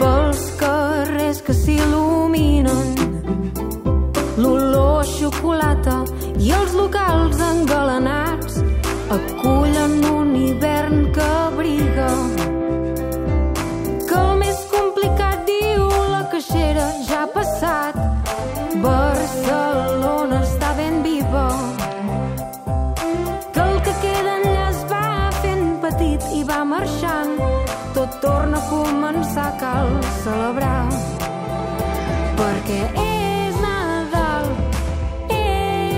pels carrers que s'il·luminen. L'olor a xocolata i els locals engalanats acullen un hivern que abriga. Que el més complicat, diu la caixera, ja ha passat. Barcelona està ben viva. Que el que queda enllà es va fent petit i va marxant. Tot torna a començar, cal celebrar. Perquè és Nadal.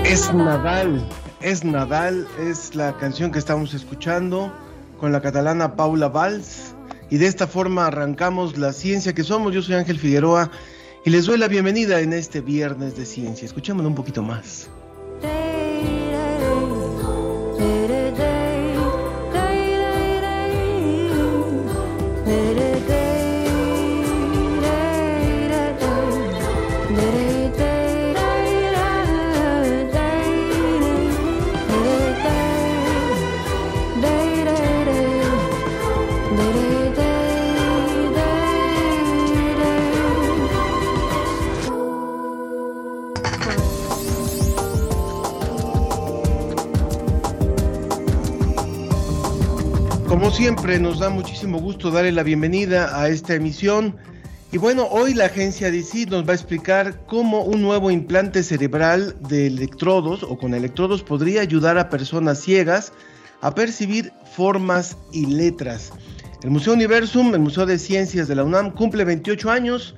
Es Nadal, es Nadal, es la canción que estamos escuchando con la catalana Paula Valls. Y de esta forma arrancamos la ciencia que somos. Yo soy Ángel Figueroa y les doy la bienvenida en este viernes de ciencia. Escuchémoslo un poquito más. Como siempre, nos da muchísimo gusto darle la bienvenida a esta emisión. Y bueno, hoy la agencia DC nos va a explicar cómo un nuevo implante cerebral de electrodos o con electrodos podría ayudar a personas ciegas a percibir formas y letras. El Museo Universum, el Museo de Ciencias de la UNAM, cumple 28 años.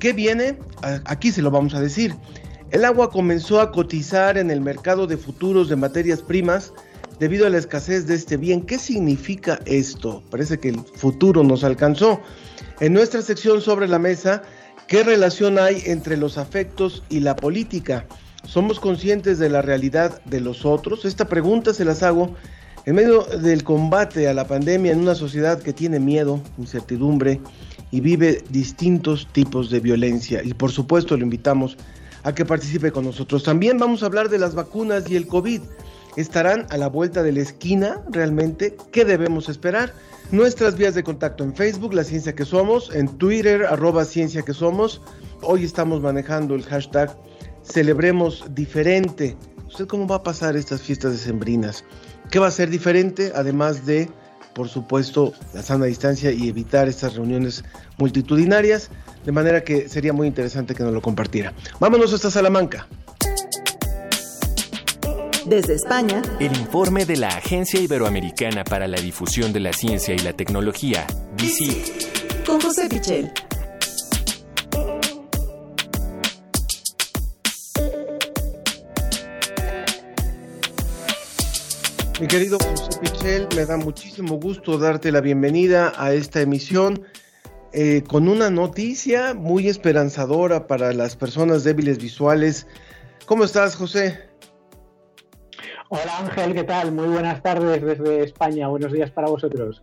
¿Qué viene? Aquí se lo vamos a decir. El agua comenzó a cotizar en el mercado de futuros de materias primas debido a la escasez de este bien. ¿Qué significa esto? Parece que el futuro nos alcanzó. En nuestra sección sobre la mesa, ¿qué relación hay entre los afectos y la política? ¿Somos conscientes de la realidad de los otros? Esta pregunta se las hago en medio del combate a la pandemia en una sociedad que tiene miedo, incertidumbre y vive distintos tipos de violencia. Y por supuesto lo invitamos a que participe con nosotros. También vamos a hablar de las vacunas y el COVID estarán a la vuelta de la esquina realmente. ¿Qué debemos esperar? Nuestras vías de contacto en Facebook, La Ciencia que Somos, en Twitter, arroba Ciencia que Somos. Hoy estamos manejando el hashtag Celebremos Diferente. ¿Usted cómo va a pasar estas fiestas decembrinas? ¿Qué va a ser diferente? Además de, por supuesto, la sana distancia y evitar estas reuniones multitudinarias. De manera que sería muy interesante que nos lo compartiera. Vámonos hasta Salamanca. Desde España, El informe de la Agencia Iberoamericana para la Difusión de la Ciencia y la Tecnología, DICIT. con José Pichel. Mi querido José Pichel, me da muchísimo gusto darte la bienvenida a esta emisión eh, con una noticia muy esperanzadora para las personas débiles visuales. ¿Cómo estás, José? Hola Ángel, ¿qué tal? Muy buenas tardes desde España. Buenos días para vosotros.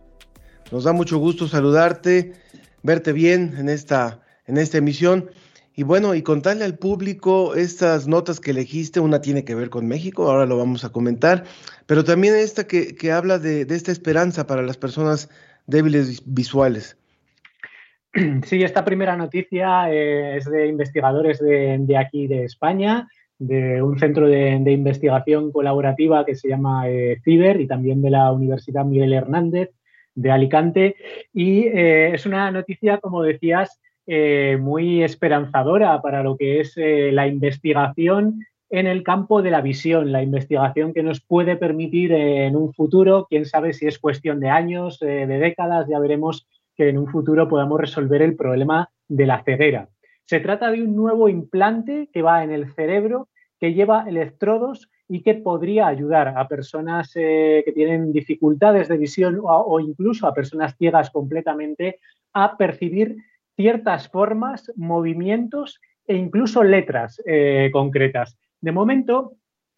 Nos da mucho gusto saludarte, verte bien en esta, en esta emisión. Y bueno, y contarle al público estas notas que elegiste, una tiene que ver con México, ahora lo vamos a comentar, pero también esta que, que habla de, de, esta esperanza para las personas débiles visuales. Sí, esta primera noticia eh, es de investigadores de, de, aquí de España, de un centro de, investigación colaborativa que se llama eh, CIBER y también de la Universidad Miguel Hernández de Alicante. Y eh, es una noticia, como decías, eh, muy esperanzadora para lo que es la investigación en el campo de la visión, la investigación que nos puede permitir en un futuro, quién sabe si es cuestión de años, de décadas, ya veremos que en un futuro podamos resolver el problema de la ceguera. Se trata de un nuevo implante que va en el cerebro, que lleva electrodos y que podría ayudar a personas eh, que tienen dificultades de visión o, incluso a personas ciegas completamente a percibir ciertas formas, movimientos e incluso letras concretas. De momento,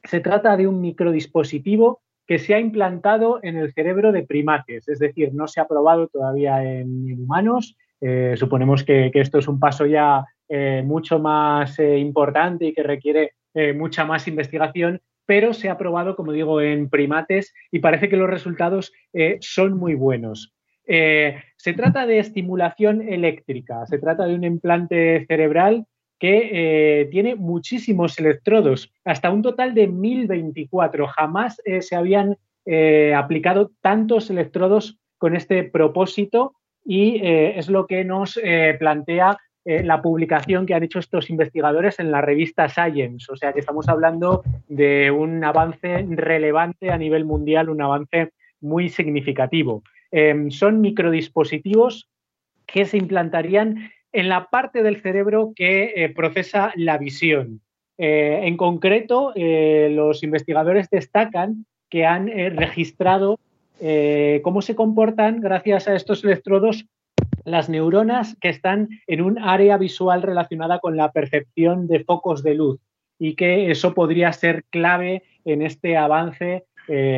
se trata de un microdispositivo que se ha implantado en el cerebro de primates, es decir, no se ha probado todavía en, humanos. Eh, suponemos que, esto es un paso ya eh, mucho más eh, importante y que requiere mucha más investigación, pero se ha probado, como digo, en primates y parece que los resultados son muy buenos. se trata de estimulación eléctrica, se trata de un implante cerebral que eh, tiene muchísimos electrodos, hasta un total de 1024. Jamás eh, se habían eh, aplicado tantos electrodos con este propósito y es lo que nos plantea la publicación que han hecho estos investigadores en la revista Science. O sea que estamos hablando de un avance relevante a nivel mundial, un avance muy significativo. son microdispositivos que se implantarían en la parte del cerebro que eh, procesa la visión. Eh, en concreto, eh, los investigadores destacan que han registrado cómo se comportan, gracias a estos electrodos, las neuronas que están en un área visual relacionada con la percepción de focos de luz y que eso podría ser clave en este avance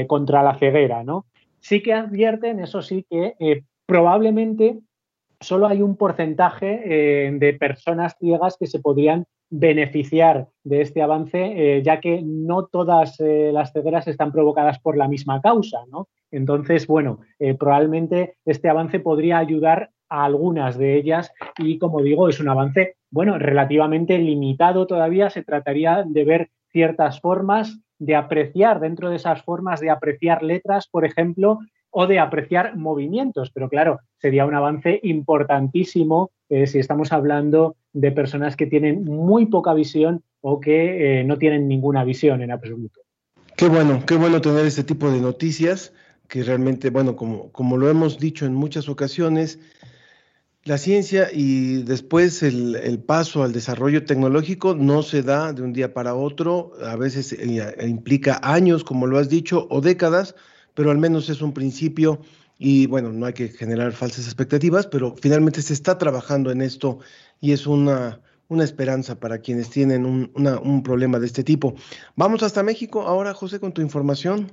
contra la ceguera. ¿no? Sí que advierten, eso sí, que probablemente solo hay un porcentaje eh, de personas ciegas que se podrían beneficiar de este avance, eh, ya que no todas eh, las cegueras están provocadas por la misma causa, ¿no? Entonces, bueno, probablemente este avance podría ayudar a algunas de ellas y, como digo, es un avance, bueno, relativamente limitado todavía. Se trataría de ver ciertas formas, de apreciar dentro de esas formas, de apreciar letras, por ejemplo, o de apreciar movimientos. Pero claro, sería un avance importantísimo eh, si estamos hablando de personas que tienen muy poca visión o que eh, no tienen ninguna visión en absoluto. Qué bueno, qué bueno tener este tipo de noticias que realmente, bueno, como, como lo hemos dicho en muchas ocasiones, la ciencia y después el, el, paso al desarrollo tecnológico no se da de un día para otro, a veces eh, implica años, como lo has dicho, o décadas, pero al menos es un principio y bueno, no hay que generar falsas expectativas, pero finalmente se está trabajando en esto y es una, una esperanza para quienes tienen un, un problema de este tipo. Vamos hasta México ahora, José, con tu información.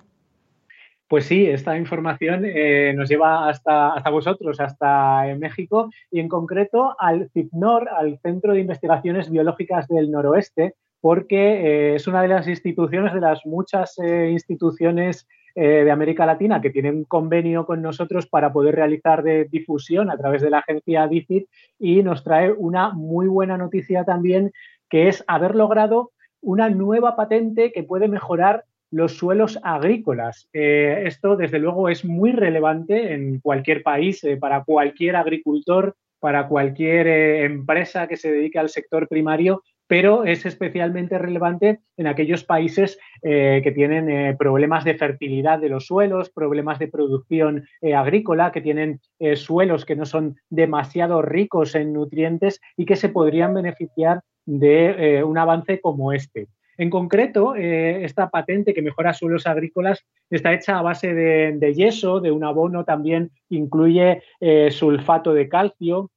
Pues sí, esta información eh, nos lleva hasta, hasta vosotros, hasta en México y en concreto al CIPNOR, al Centro de Investigaciones Biológicas del Noroeste, porque eh, es una de las instituciones, de las muchas eh, instituciones eh, de América Latina que tienen convenio con nosotros para poder realizar de difusión a través de la agencia DICIT y nos trae una muy buena noticia también que es haber logrado una nueva patente que puede mejorar los suelos agrícolas. Eh, esto, desde luego, es muy relevante en cualquier país, eh, para cualquier agricultor, para cualquier empresa que se dedique al sector primario pero es especialmente relevante en aquellos países eh, que tienen eh, problemas de fertilidad de los suelos, problemas de producción eh, agrícola, que tienen suelos que no son demasiado ricos en nutrientes y que se podrían beneficiar de un avance como este. En concreto, esta patente que mejora suelos agrícolas está hecha a base de, yeso, de un abono también incluye sulfato de calcio,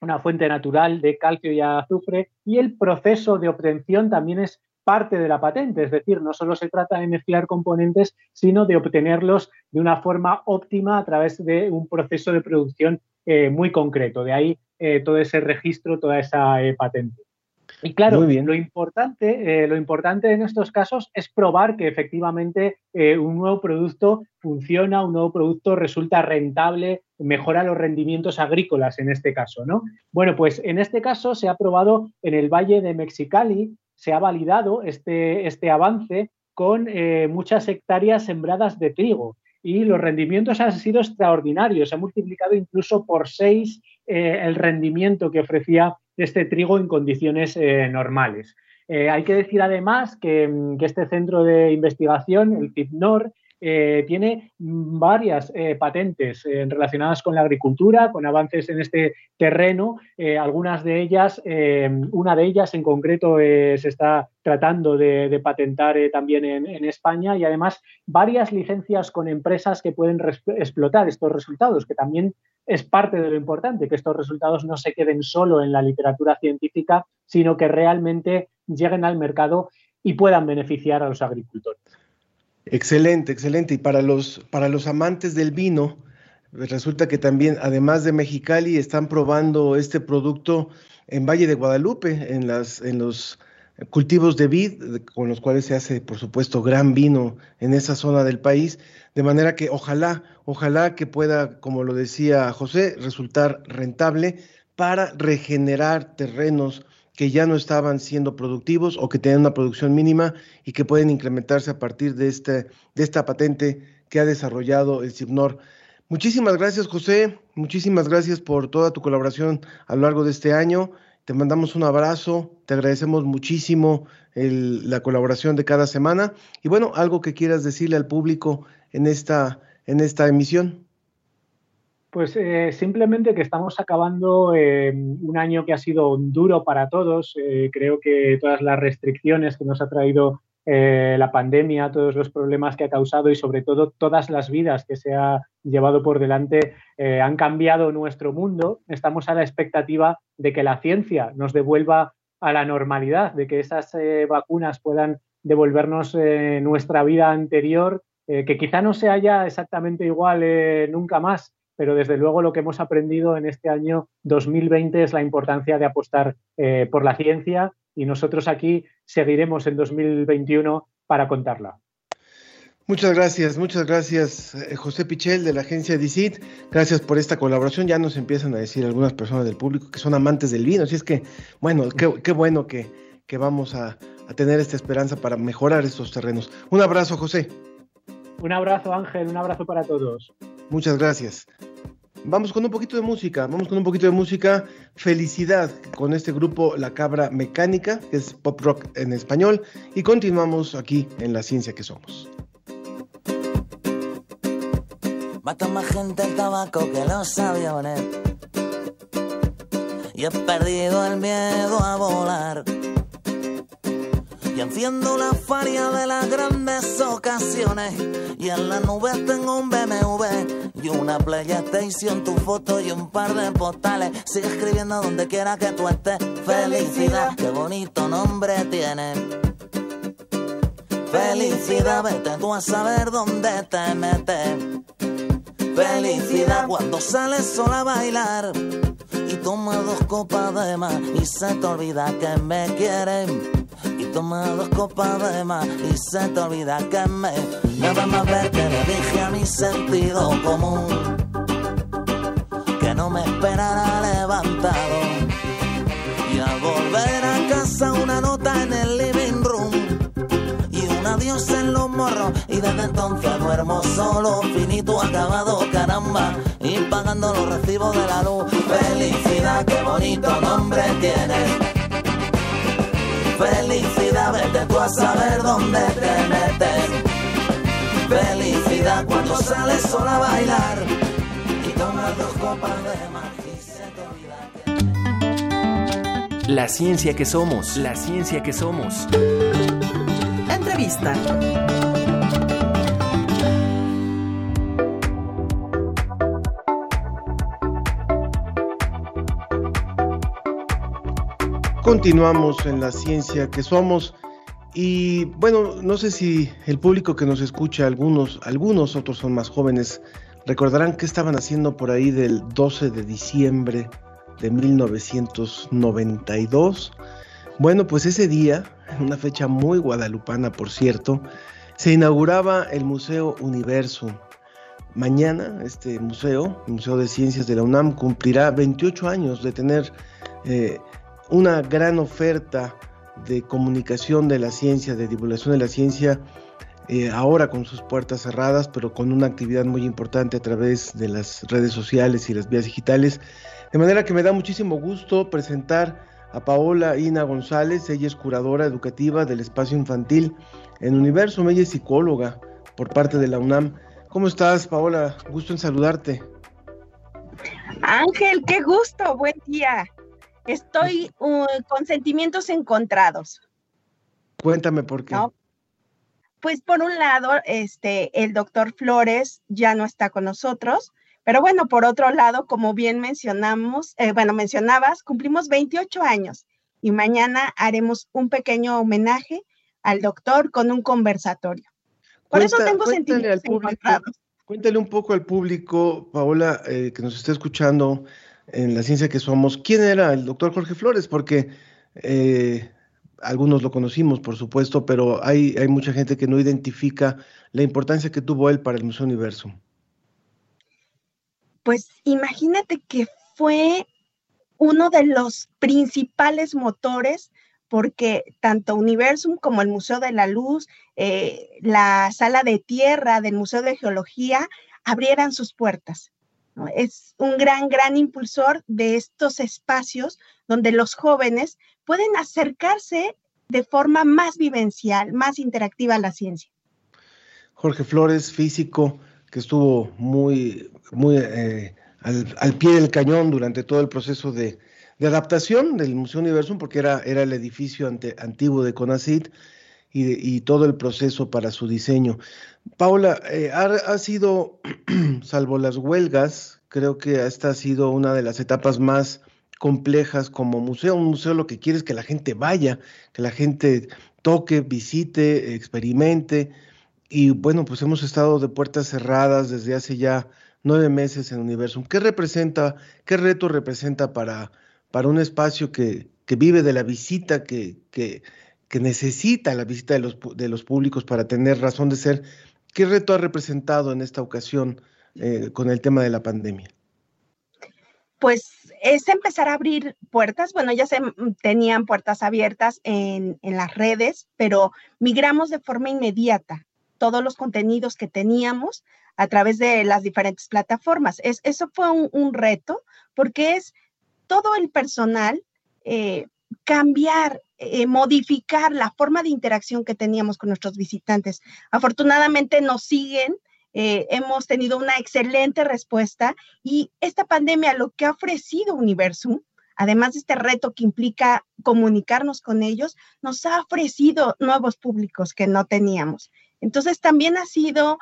una fuente natural de calcio y azufre y el proceso de obtención también es parte de la patente, es decir, no solo se trata de mezclar componentes, sino de obtenerlos de una forma óptima a través de un proceso de producción eh, muy concreto. De ahí eh, todo ese registro, toda esa eh, patente. Y claro, lo importante, eh, lo importante en estos casos es probar que efectivamente eh, un nuevo producto funciona, un nuevo producto resulta rentable, mejora los rendimientos agrícolas en este caso, ¿no? Bueno, pues en este caso se ha probado en el Valle de Mexicali, se ha validado este, este avance con eh, muchas hectáreas sembradas de trigo y los rendimientos han sido extraordinarios, se ha multiplicado incluso por seis el rendimiento que ofrecía este trigo en condiciones eh, normales. Eh, hay que decir además que, este centro de investigación, el CIPNOR, eh, tiene varias eh, patentes eh, relacionadas con la agricultura, con avances en este terreno. algunas de ellas, una de ellas en concreto se está tratando de, patentar también en, España y además varias licencias con empresas que pueden explotar estos resultados, que también es parte de lo importante, que estos resultados no se queden solo en la literatura científica, sino que realmente lleguen al mercado y puedan beneficiar a los agricultores. Excelente, excelente. Y para los, para los amantes del vino, resulta que también, además de Mexicali, están probando este producto en Valle de Guadalupe, en, las, en los cultivos de vid, con los cuales se hace, por supuesto, gran vino en esa zona del país, de manera que ojalá, ojalá que pueda, como lo decía José, resultar rentable para regenerar terrenos que ya no estaban siendo productivos o que tenían una producción mínima y que pueden incrementarse a partir de, este, de esta patente que ha desarrollado el CIPNOR. Muchísimas gracias, José. Muchísimas gracias por toda tu colaboración a lo largo de este año. Te mandamos un abrazo, te agradecemos muchísimo la colaboración de cada semana. Y bueno, algo que quieras decirle al público en esta, en esta emisión. Pues eh, simplemente que estamos acabando eh, un año que ha sido duro para todos. Eh, creo que todas las restricciones que nos ha traído la pandemia, todos los problemas que ha causado y sobre todo todas las vidas que se ha llevado por delante han cambiado nuestro mundo. Estamos a la expectativa de que la ciencia nos devuelva a la normalidad, de que esas vacunas puedan devolvernos nuestra vida anterior, que quizá no se haya exactamente igual nunca más, pero desde luego lo que hemos aprendido en este año 2020 es la importancia de apostar eh, por la ciencia y nosotros aquí seguiremos en 2021 para contarla. Muchas gracias, muchas gracias eh, José Pichel de la agencia DICIT. Gracias por esta colaboración. Ya nos empiezan a decir algunas personas del público que son amantes del vino. Así es que, bueno, qué, bueno que, vamos a, a tener esta esperanza para mejorar estos terrenos. Un abrazo, José. Un abrazo, Ángel. Un abrazo para todos. Muchas gracias. Vamos con un poquito de música, vamos con un poquito de música. Felicidad con este grupo La Cabra Mecánica, que es pop rock en español, y continuamos aquí en La Ciencia que Somos. Mata más gente el tabaco que los aviones. Y he perdido el miedo a volar y enciendo la faria de las grandes ocasiones. Y en la nube tengo un BMW y una PlayStation, tu foto y un par de postales. Sigue escribiendo donde quiera que tú estés. Felicidad, qué bonito nombre tiene. Felicidad, vete tú a saber dónde te metes. Felicidad cuando sales sola a bailar y toma dos copas de más y se te olvida que me quieren toma dos copas de más y se te olvida que me nada más ver que le dije a mi sentido común que no me esperara levantado. Y al volver a casa una nota en el living room y un adiós en los morros. Y desde entonces duermo solo finito acabado caramba. Y pagando los recibos de la luz. Felicidad qué bonito nombre tiene Felicidad, vete tú a saber dónde te metes. Felicidad cuando sales sola a bailar y tomas dos copas de más y se te olvida que... La ciencia que somos, la ciencia que somos. Entrevista. Continuamos en la ciencia que somos y bueno, no sé si el público que nos escucha, algunos, algunos otros son más jóvenes, recordarán qué estaban haciendo por ahí del 12 de diciembre de 1992. Bueno, pues ese día, una fecha muy guadalupana por cierto, se inauguraba el Museo Universo. Mañana este museo, el Museo de Ciencias de la UNAM, cumplirá 28 años de tener eh, una gran oferta de comunicación de la ciencia, de divulgación de la ciencia, eh, ahora con sus puertas cerradas, pero con una actividad muy importante a través de las redes sociales y las vías digitales. De manera que me da muchísimo gusto presentar a Paola Ina González, ella es curadora educativa del espacio infantil en Universo, ella es psicóloga, por parte de la UNAM. ¿Cómo estás, Paola? Gusto en saludarte. Ángel, qué gusto, buen día. Estoy uh, con sentimientos encontrados. Cuéntame por qué. Pues por un lado, este, el doctor Flores ya no está con nosotros, pero bueno, por otro lado, como bien mencionamos, eh, bueno, mencionabas, cumplimos 28 años y mañana haremos un pequeño homenaje al doctor con un conversatorio. Por eso tengo sentimientos encontrados. Cuéntale un poco al público, Paola, eh, que nos está escuchando en la ciencia que somos, quién era el doctor Jorge Flores, porque eh, algunos lo conocimos, por supuesto, pero hay, mucha gente que no identifica la importancia que tuvo él para el Museo Universo. Pues imagínate que fue uno de los principales motores porque tanto Universum como el Museo de la Luz, eh, la sala de tierra del Museo de Geología abrieran sus puertas. Es un gran, gran impulsor de estos espacios donde los jóvenes pueden acercarse de forma más vivencial, más interactiva a la ciencia. Jorge Flores, físico, que estuvo muy, muy eh, al, pie del cañón durante todo el proceso de, de adaptación del Museo Universum, porque era, era el edificio antiguo de CONACIT y, todo el proceso para su diseño. Paula, eh, ha, sido, salvo las huelgas, creo que esta ha sido una de las etapas más complejas como museo. Un museo lo que quiere es que la gente vaya, que la gente toque, visite, experimente. Y bueno, pues hemos estado de puertas cerradas desde hace ya nueve meses en Universum. ¿Qué representa, qué reto representa para, para un espacio que, vive de la visita, que, que, necesita la visita de los, de los públicos para tener razón de ser. ¿Qué reto ha representado en esta ocasión eh, con el tema de la pandemia? Pues es empezar a abrir puertas. Bueno, ya se tenían puertas abiertas en, las redes, pero migramos de forma inmediata todos los contenidos que teníamos a través de las diferentes plataformas. Es, eso fue un, un reto porque es todo el personal eh, cambiar, eh, modificar la forma de interacción que teníamos con nuestros visitantes. Afortunadamente nos siguen, eh, hemos tenido una excelente respuesta y esta pandemia lo que ha ofrecido Universum, además de este reto que implica comunicarnos con ellos, nos ha ofrecido nuevos públicos que no teníamos. Entonces también ha sido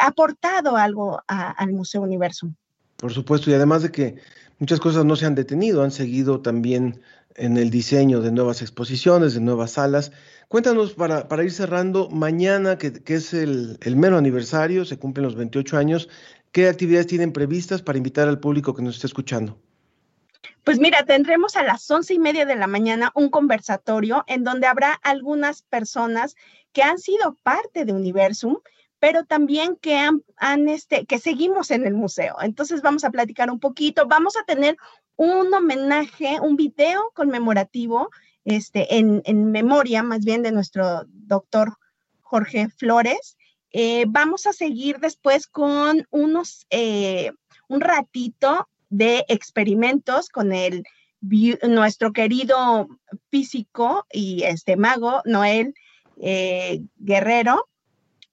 aportado algo al Museo Universum. Por supuesto, y además de que muchas cosas no se han detenido, han seguido también en el diseño de nuevas exposiciones, de nuevas salas. Cuéntanos para, ir cerrando, mañana, que, es el, el, mero aniversario, se cumplen los 28 años, ¿qué actividades tienen previstas para invitar al público que nos esté escuchando? Pues mira, tendremos a las once y media de la mañana un conversatorio en donde habrá algunas personas que han sido parte de Universum pero también que han, este, que seguimos en el museo. Entonces vamos a platicar un poquito, vamos a tener un homenaje, un video conmemorativo, este, en, memoria más bien de nuestro doctor Jorge Flores. Eh, vamos a seguir después con unos, eh, un ratito de experimentos con el nuestro querido físico y este mago Noel eh, Guerrero,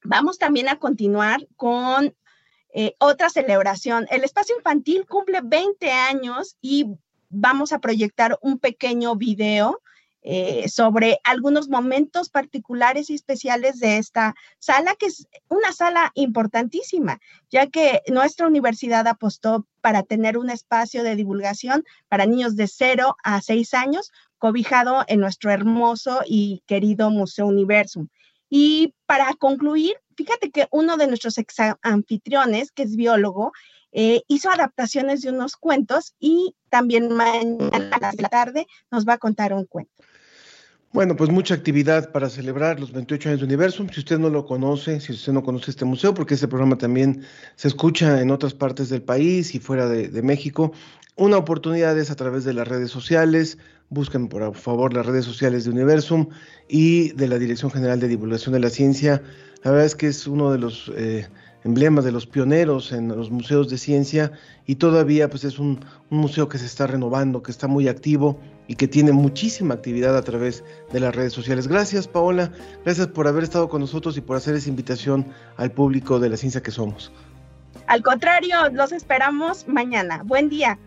Vamos también a continuar con eh, otra celebración. El espacio infantil cumple 20 años y vamos a proyectar un pequeño video eh, sobre algunos momentos particulares y especiales de esta sala, que es una sala importantísima, ya que nuestra universidad apostó para tener un espacio de divulgación para niños de 0 a 6 años, cobijado en nuestro hermoso y querido Museo Universum. Y para concluir, fíjate que uno de nuestros ex anfitriones, que es biólogo, eh, hizo adaptaciones de unos cuentos y también mañana a la tarde nos va a contar un cuento. Bueno, pues mucha actividad para celebrar los 28 años de Universum. Si usted no lo conoce, si usted no conoce este museo, porque este programa también se escucha en otras partes del país y fuera de México, una oportunidad es a través de las redes sociales. Busquen por favor las redes sociales de Universum y de la Dirección General de Divulgación de la Ciencia. La verdad es que es uno de los eh, emblemas, de los pioneros en los museos de ciencia y todavía pues es un, un, museo que se está renovando, que está muy activo y que tiene muchísima actividad a través de las redes sociales. Gracias Paola, gracias por haber estado con nosotros y por hacer esa invitación al público de la ciencia que somos. Al contrario, los esperamos mañana. Buen día.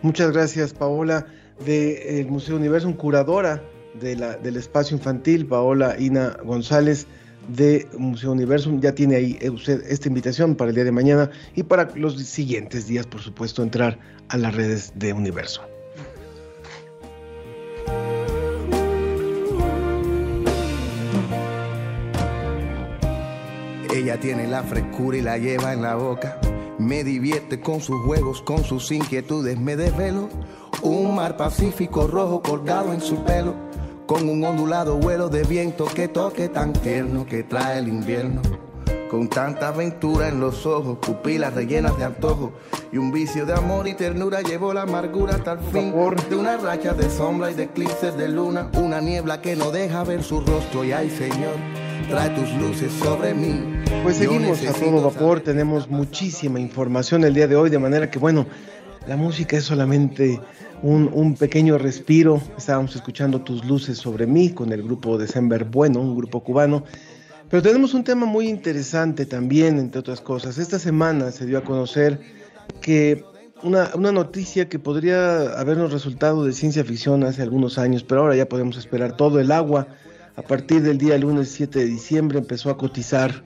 Muchas gracias Paola del Museo Universo, curadora de la, del espacio infantil, Paola Ina González de Museo Universum. Ya tiene ahí usted esta invitación para el día de mañana y para los siguientes días, por supuesto, entrar a las redes de Universo. Ella tiene la frescura y la lleva en la boca. Me divierte con sus juegos, con sus inquietudes, me desvelo. Un mar pacífico rojo colgado en su pelo con un ondulado vuelo de viento que toque tan tierno que trae el invierno. Con tanta aventura en los ojos, pupilas rellenas de antojo y un vicio de amor y ternura llevó la amargura hasta el fin de una racha de sombra y de eclipses de luna, una niebla que no deja ver su rostro y ay Señor, trae tus luces sobre mí. Pues seguimos a todo vapor, tenemos muchísima información el día de hoy, de manera que bueno, la música es solamente un, pequeño respiro. Estábamos escuchando Tus luces sobre mí con el grupo December Bueno, un grupo cubano. Pero tenemos un tema muy interesante también, entre otras cosas. Esta semana se dio a conocer que una, una, noticia que podría habernos resultado de ciencia ficción hace algunos años, pero ahora ya podemos esperar todo. El agua, a partir del día lunes 7 de diciembre, empezó a cotizar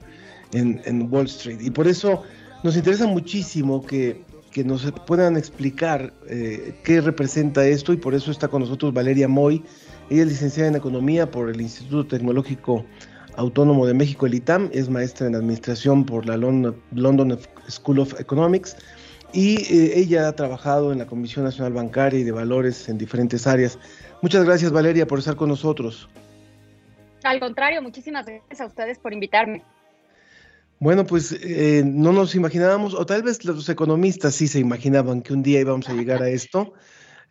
en, Wall Street. Y por eso nos interesa muchísimo que que nos puedan explicar eh, qué representa esto y por eso está con nosotros Valeria Moy. Ella es licenciada en Economía por el Instituto Tecnológico Autónomo de México, el ITAM, es maestra en Administración por la London School of Economics y eh, ella ha trabajado en la Comisión Nacional Bancaria y de Valores en diferentes áreas. Muchas gracias Valeria por estar con nosotros. Al contrario, muchísimas gracias a ustedes por invitarme. Bueno, pues eh, no nos imaginábamos, o tal vez los economistas sí se imaginaban que un día íbamos a llegar a esto,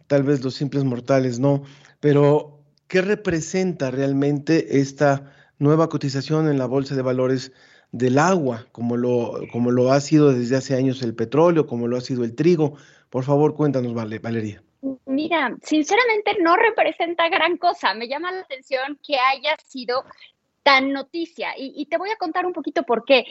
tal vez los simples mortales no, pero ¿qué representa realmente esta nueva cotización en la bolsa de valores del agua, como lo, como lo ha sido desde hace años el petróleo, como lo ha sido el trigo? Por favor, cuéntanos, Valeria. Mira, sinceramente no representa gran cosa. Me llama la atención que haya sido tan noticia. Y, te voy a contar un poquito por qué.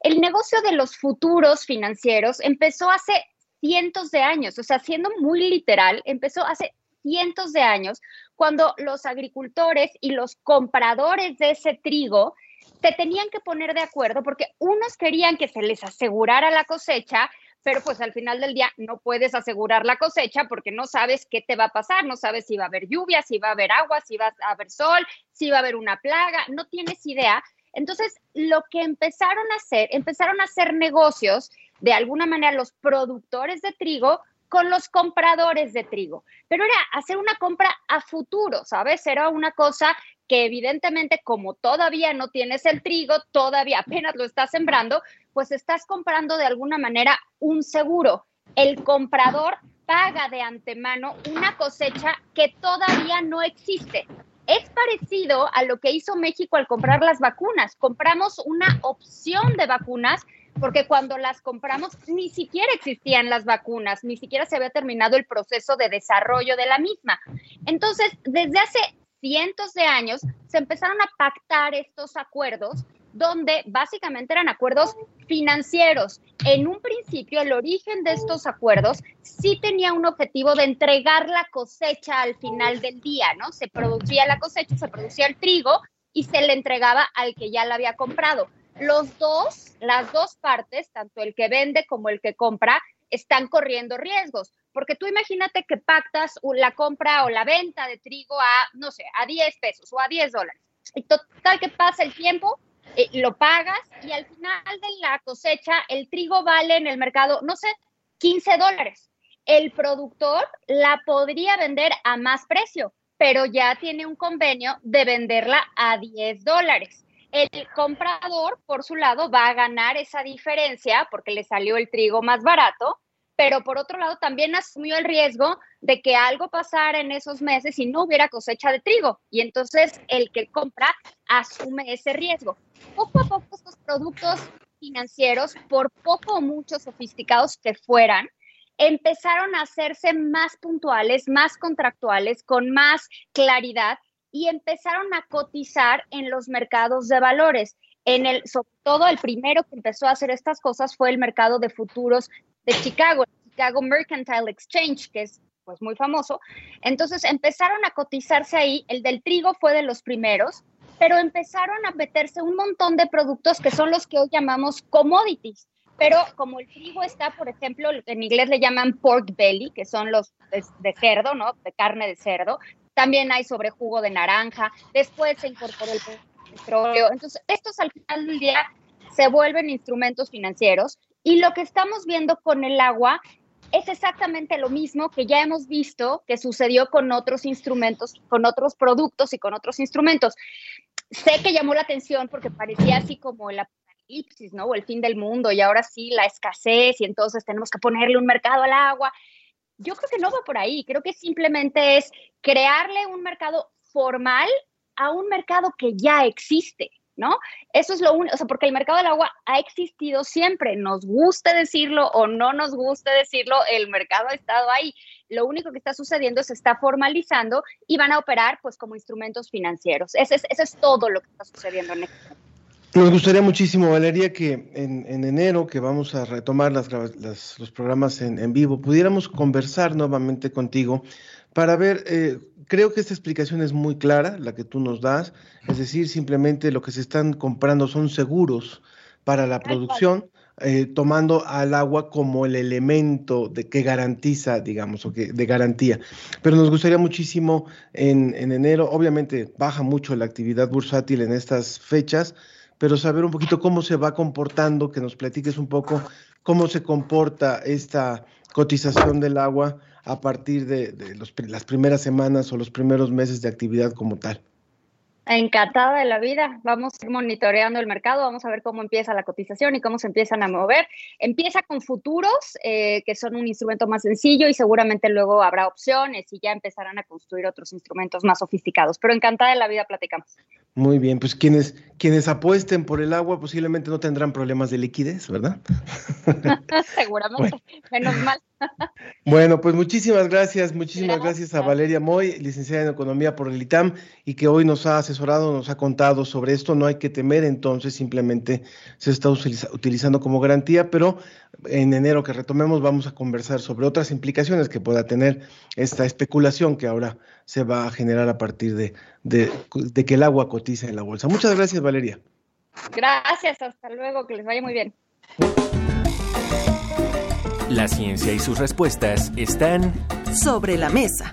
El negocio de los futuros financieros empezó hace cientos de años, o sea, siendo muy literal, empezó hace cientos de años cuando los agricultores y los compradores de ese trigo se tenían que poner de acuerdo porque unos querían que se les asegurara la cosecha pero pues al final del día no puedes asegurar la cosecha porque no sabes qué te va a pasar, no sabes si va a haber lluvia, si va a haber agua, si va a haber sol, si va a haber una plaga, no tienes idea. Entonces, lo que empezaron a hacer, empezaron a hacer negocios, de alguna manera, los productores de trigo con los compradores de trigo, pero era hacer una compra a futuro, ¿sabes? Era una cosa que evidentemente como todavía no tienes el trigo, todavía apenas lo estás sembrando, pues estás comprando de alguna manera un seguro. El comprador paga de antemano una cosecha que todavía no existe. Es parecido a lo que hizo México al comprar las vacunas. Compramos una opción de vacunas porque cuando las compramos ni siquiera existían las vacunas, ni siquiera se había terminado el proceso de desarrollo de la misma. Entonces, desde hace cientos de años se empezaron a pactar estos acuerdos donde básicamente eran acuerdos financieros. En un principio, el origen de estos acuerdos sí tenía un objetivo de entregar la cosecha al final del día, ¿no? Se producía la cosecha, se producía el trigo y se le entregaba al que ya la había comprado. Los dos, las dos partes, tanto el que vende como el que compra, están corriendo riesgos, porque tú imagínate que pactas la compra o la venta de trigo a, no sé, a 10 pesos o a 10 dólares. Y total que pasa el tiempo, eh, lo pagas y al final de la cosecha el trigo vale en el mercado, no sé, 15 dólares. El productor la podría vender a más precio, pero ya tiene un convenio de venderla a 10 dólares. El comprador, por su lado, va a ganar esa diferencia porque le salió el trigo más barato, pero por otro lado también asumió el riesgo de que algo pasara en esos meses y no hubiera cosecha de trigo. Y entonces el que compra asume ese riesgo poco a poco estos productos financieros, por poco o mucho sofisticados que fueran, empezaron a hacerse más puntuales, más contractuales, con más claridad y empezaron a cotizar en los mercados de valores. En el, sobre todo el primero que empezó a hacer estas cosas fue el mercado de futuros de Chicago, Chicago Mercantile Exchange, que es pues muy famoso. Entonces empezaron a cotizarse ahí, el del trigo fue de los primeros, pero empezaron a meterse un montón de productos que son los que hoy llamamos commodities. Pero como el trigo está, por ejemplo, en inglés le llaman pork belly, que son los de, cerdo, ¿no? De carne de cerdo. También hay sobre jugo de naranja. Después se incorporó el petróleo. Entonces, estos al final del día se vuelven instrumentos financieros. Y lo que estamos viendo con el agua es exactamente lo mismo que ya hemos visto que sucedió con otros instrumentos, con otros productos y con otros instrumentos. Sé que llamó la atención porque parecía así como el apocalipsis, ¿no? O el fin del mundo y ahora sí la escasez y entonces tenemos que ponerle un mercado al agua. Yo creo que no va por ahí, creo que simplemente es crearle un mercado formal a un mercado que ya existe. ¿no? Eso es lo único, o sea, porque el mercado del agua ha existido siempre, nos guste decirlo o no nos guste decirlo, el mercado ha estado ahí. Lo único que está sucediendo es se está formalizando y van a operar pues como instrumentos financieros. Ese es, eso es todo lo que está sucediendo en este Nos gustaría muchísimo, Valeria, que en, enero, que vamos a retomar las, los programas en, en, vivo, pudiéramos conversar nuevamente contigo para ver eh, creo que esta explicación es muy clara, la que tú nos das, es decir, simplemente lo que se están comprando son seguros para la producción, eh, tomando al agua como el elemento de que garantiza, digamos, o que de garantía. Pero nos gustaría muchísimo en, en enero, obviamente baja mucho la actividad bursátil en estas fechas, pero saber un poquito cómo se va comportando, que nos platiques un poco cómo se comporta esta cotización del agua a partir de, las primeras semanas o los primeros meses de actividad como tal. Encantada de la vida. Vamos a ir monitoreando el mercado, vamos a ver cómo empieza la cotización y cómo se empiezan a mover. Empieza con futuros, eh, que son un instrumento más sencillo y seguramente luego habrá opciones y ya empezarán a construir otros instrumentos más sofisticados. Pero encantada de la vida platicamos. Muy bien, pues quienes, quienes apuesten por el agua posiblemente no tendrán problemas de liquidez, ¿verdad? Seguramente, menos mal. Bueno, pues muchísimas gracias, muchísimas gracias. a Valeria Moy, licenciada en Economía por el ITAM, y que hoy nos ha asesorado, nos ha contado sobre esto. No hay que temer, entonces simplemente se está utilizando como garantía, pero en enero que retomemos vamos a conversar sobre otras implicaciones que pueda tener esta especulación que ahora se va a generar a partir de, de, de que el agua cotiza en la bolsa. Muchas gracias, Valeria. Gracias, hasta luego, que les vaya muy bien. La ciencia y sus respuestas están sobre la mesa.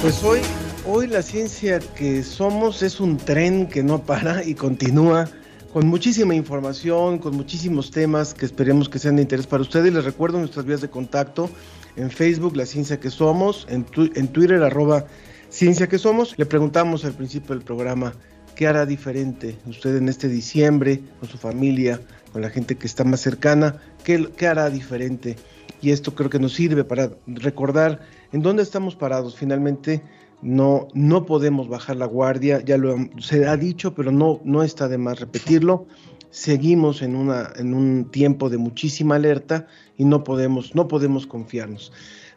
Pues hoy, hoy la ciencia que somos es un tren que no para y continúa con muchísima información, con muchísimos temas que esperemos que sean de interés para ustedes. Les recuerdo nuestras vías de contacto en Facebook, La Ciencia que Somos, en, en Twitter, arroba Ciencia que Somos. Le preguntamos al principio del programa, ¿qué hará diferente usted en este diciembre con su familia, con la gente que está más cercana? ¿Qué, qué hará diferente? Y esto creo que nos sirve para recordar en dónde estamos parados finalmente no, no podemos bajar la guardia, ya lo se ha dicho, pero no, no está de más repetirlo. Seguimos en, una, en un tiempo de muchísima alerta y no podemos, no podemos confiarnos.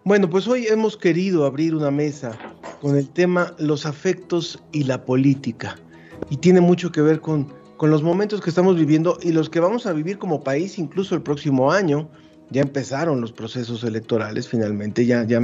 Bueno, pues hoy hemos querido abrir una mesa con el tema los afectos y la política. Y tiene mucho que ver con, con los momentos que estamos viviendo y los que vamos a vivir como país incluso el próximo año. Ya empezaron los procesos electorales finalmente, ya, ya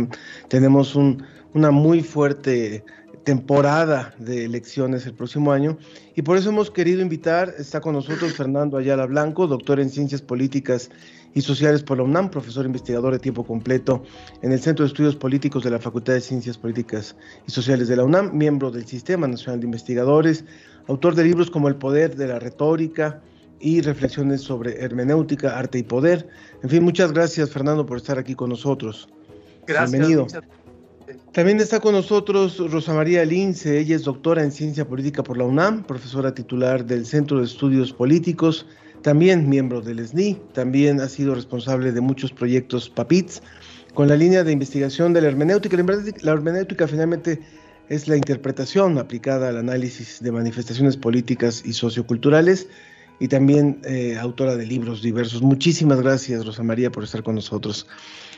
tenemos un, una muy fuerte temporada de elecciones el próximo año y por eso hemos querido invitar, está con nosotros Fernando Ayala Blanco, doctor en Ciencias Políticas y Sociales por la UNAM, profesor investigador de tiempo completo en el Centro de Estudios Políticos de la Facultad de Ciencias Políticas y Sociales de la UNAM, miembro del Sistema Nacional de Investigadores, autor de libros como El Poder de la Retórica y reflexiones sobre hermenéutica, arte y poder. En fin, muchas gracias Fernando por estar aquí con nosotros. Gracias. Bienvenido. También está con nosotros Rosa María Lince, ella es doctora en Ciencia Política por la UNAM, profesora titular del Centro de Estudios Políticos también miembro del SNI, también ha sido responsable de muchos proyectos PAPITS, con la línea de investigación de la hermenéutica. La hermenéutica finalmente es la interpretación aplicada al análisis de manifestaciones políticas y socioculturales y también eh, autora de libros diversos. Muchísimas gracias, Rosa María, por estar con nosotros.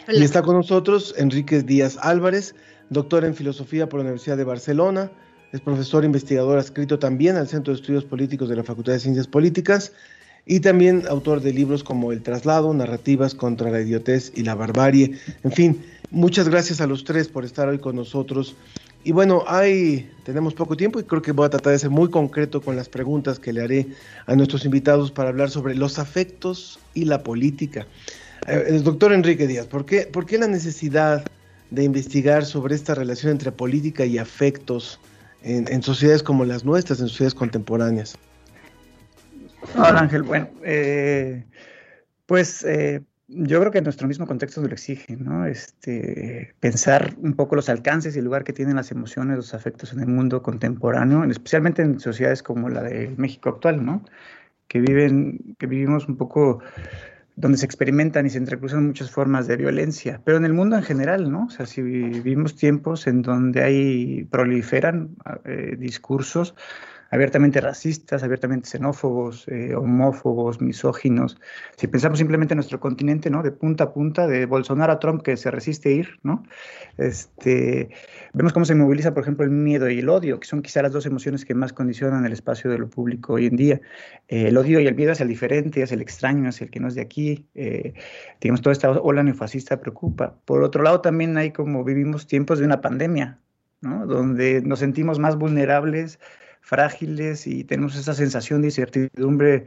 Y está con nosotros Enrique Díaz Álvarez, doctor en filosofía por la Universidad de Barcelona, es profesor investigador adscrito también al Centro de Estudios Políticos de la Facultad de Ciencias Políticas y también autor de libros como El traslado, narrativas contra la idiotez y la barbarie. En fin, muchas gracias a los tres por estar hoy con nosotros. Y bueno, hay, tenemos poco tiempo y creo que voy a tratar de ser muy concreto con las preguntas que le haré a nuestros invitados para hablar sobre los afectos y la política. Eh, el doctor Enrique Díaz, ¿por qué, ¿por qué la necesidad de investigar sobre esta relación entre política y afectos en, sociedades como las nuestras, en sociedades contemporáneas? Hola Ángel, bueno, eh, pues eh, yo creo que nuestro mismo contexto lo exige, ¿no? Este, pensar un poco los alcances y el lugar que tienen las emociones, los afectos en el mundo contemporáneo, especialmente en sociedades como la de México actual, ¿no? Que viven, que vivimos un poco donde se experimentan y se entrecruzan muchas formas de violencia, pero en el mundo en general, ¿no? O sea, si vivimos tiempos en donde hay proliferan eh, discursos abiertamente racistas, abiertamente xenófobos, eh, homófobos, misóginos. Si pensamos simplemente en nuestro continente, ¿no? De punta a punta, de Bolsonaro a Trump que se resiste a ir, ¿no? Este, vemos cómo se moviliza, por ejemplo, el miedo y el odio, que son quizá las dos emociones que más condicionan el espacio de lo público hoy en día. Eh, el odio y el miedo es el diferente, es el extraño, es el que no es de aquí. Eh, digamos, toda esta ola neofascista preocupa. Por otro lado, también hay como vivimos tiempos de una pandemia, ¿no? Donde nos sentimos más vulnerables, frágiles y tenemos esa sensación de incertidumbre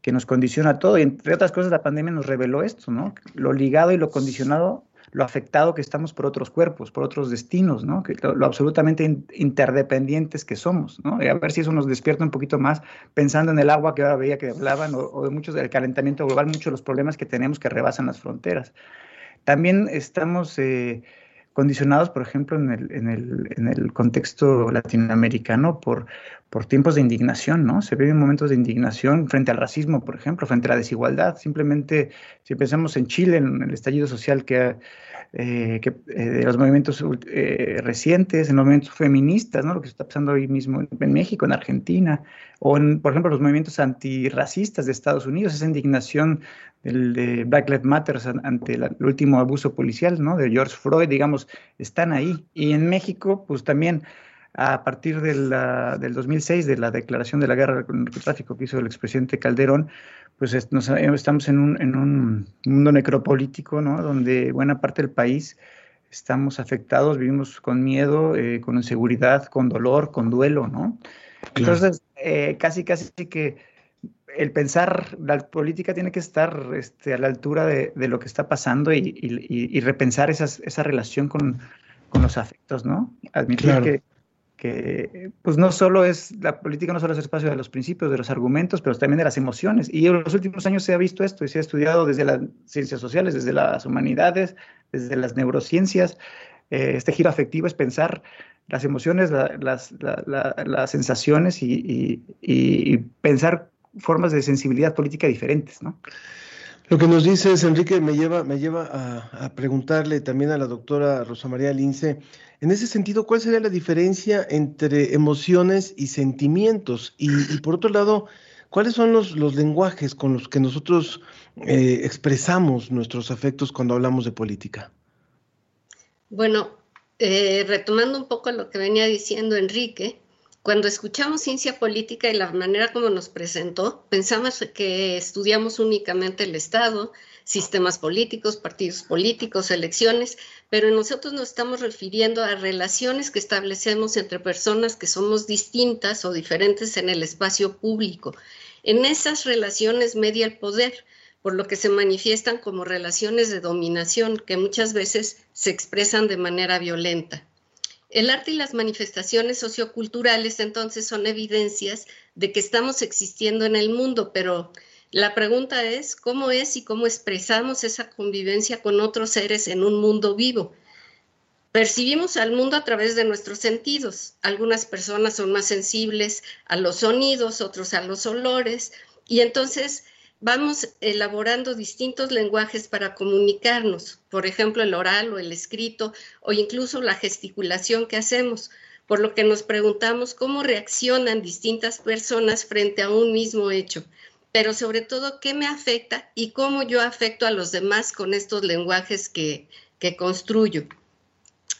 que nos condiciona todo. Y entre otras cosas, la pandemia nos reveló esto, ¿no? Lo ligado y lo condicionado, lo afectado que estamos por otros cuerpos, por otros destinos, ¿no? Lo, absolutamente interdependientes que somos, ¿no? Y a ver si eso nos despierta un poquito más pensando en el agua que ahora veía que hablaban o, de muchos del calentamiento global, muchos de los problemas que tenemos que rebasan las fronteras. También estamos... Eh, condicionados, por ejemplo, en el, en el, en el contexto latinoamericano por, por tiempos de indignación, ¿no? Se viven momentos de indignación frente al racismo, por ejemplo, frente a la desigualdad. Simplemente, si pensamos en Chile, en el estallido social que, eh, que eh, de los movimientos eh, recientes, en los movimientos feministas, ¿no? Lo que está pasando hoy mismo en México, en Argentina, o en, por ejemplo, los movimientos antirracistas de Estados Unidos, esa indignación del, de Black Lives Matter ante el último abuso policial, ¿no? De George Floyd, digamos, están ahí. Y en México, pues también a partir de la, del 2006, de la declaración de la guerra contra el narcotráfico que hizo el expresidente Calderón, pues estamos en un, en un mundo necropolítico, ¿no? Donde buena parte del país estamos afectados, vivimos con miedo, eh, con inseguridad, con dolor, con duelo, ¿no? Entonces, eh, casi, casi que el pensar, la política tiene que estar este, a la altura de, lo que está pasando y, repensar esa relación con, los afectos, ¿no? Admitir que, pues no solo es, la política no solo es el espacio de los principios, de los argumentos, pero también de las emociones. Y en los últimos años se ha visto esto y se ha estudiado desde las ciencias sociales, desde las humanidades, desde las neurociencias. Eh, este giro afectivo es pensar las emociones, las, las, sensaciones y, pensar formas de sensibilidad política diferentes, ¿no? Lo que nos dices, Enrique, me lleva, me lleva a, preguntarle también a la doctora Rosa María Lince, en ese sentido, ¿cuál sería la diferencia entre emociones y sentimientos? Y, por otro lado, ¿cuáles son los, los, lenguajes con los que nosotros eh, expresamos nuestros afectos cuando hablamos de política? Bueno, eh, retomando un poco lo que venía diciendo Enrique, cuando escuchamos ciencia política y la manera como nos presentó, pensamos que estudiamos únicamente el Estado, sistemas políticos, partidos políticos, elecciones, pero nosotros nos estamos refiriendo a relaciones que establecemos entre personas que somos distintas o diferentes en el espacio público. En esas relaciones media el poder por lo que se manifiestan como relaciones de dominación que muchas veces se expresan de manera violenta. El arte y las manifestaciones socioculturales entonces son evidencias de que estamos existiendo en el mundo, pero la pregunta es cómo es y cómo expresamos esa convivencia con otros seres en un mundo vivo. Percibimos al mundo a través de nuestros sentidos. Algunas personas son más sensibles a los sonidos, otros a los olores, y entonces vamos elaborando distintos lenguajes para comunicarnos, por ejemplo, el oral o el escrito o incluso la gesticulación que hacemos, por lo que nos preguntamos cómo reaccionan distintas personas frente a un mismo hecho, pero sobre todo qué me afecta y cómo yo afecto a los demás con estos lenguajes que, que construyo.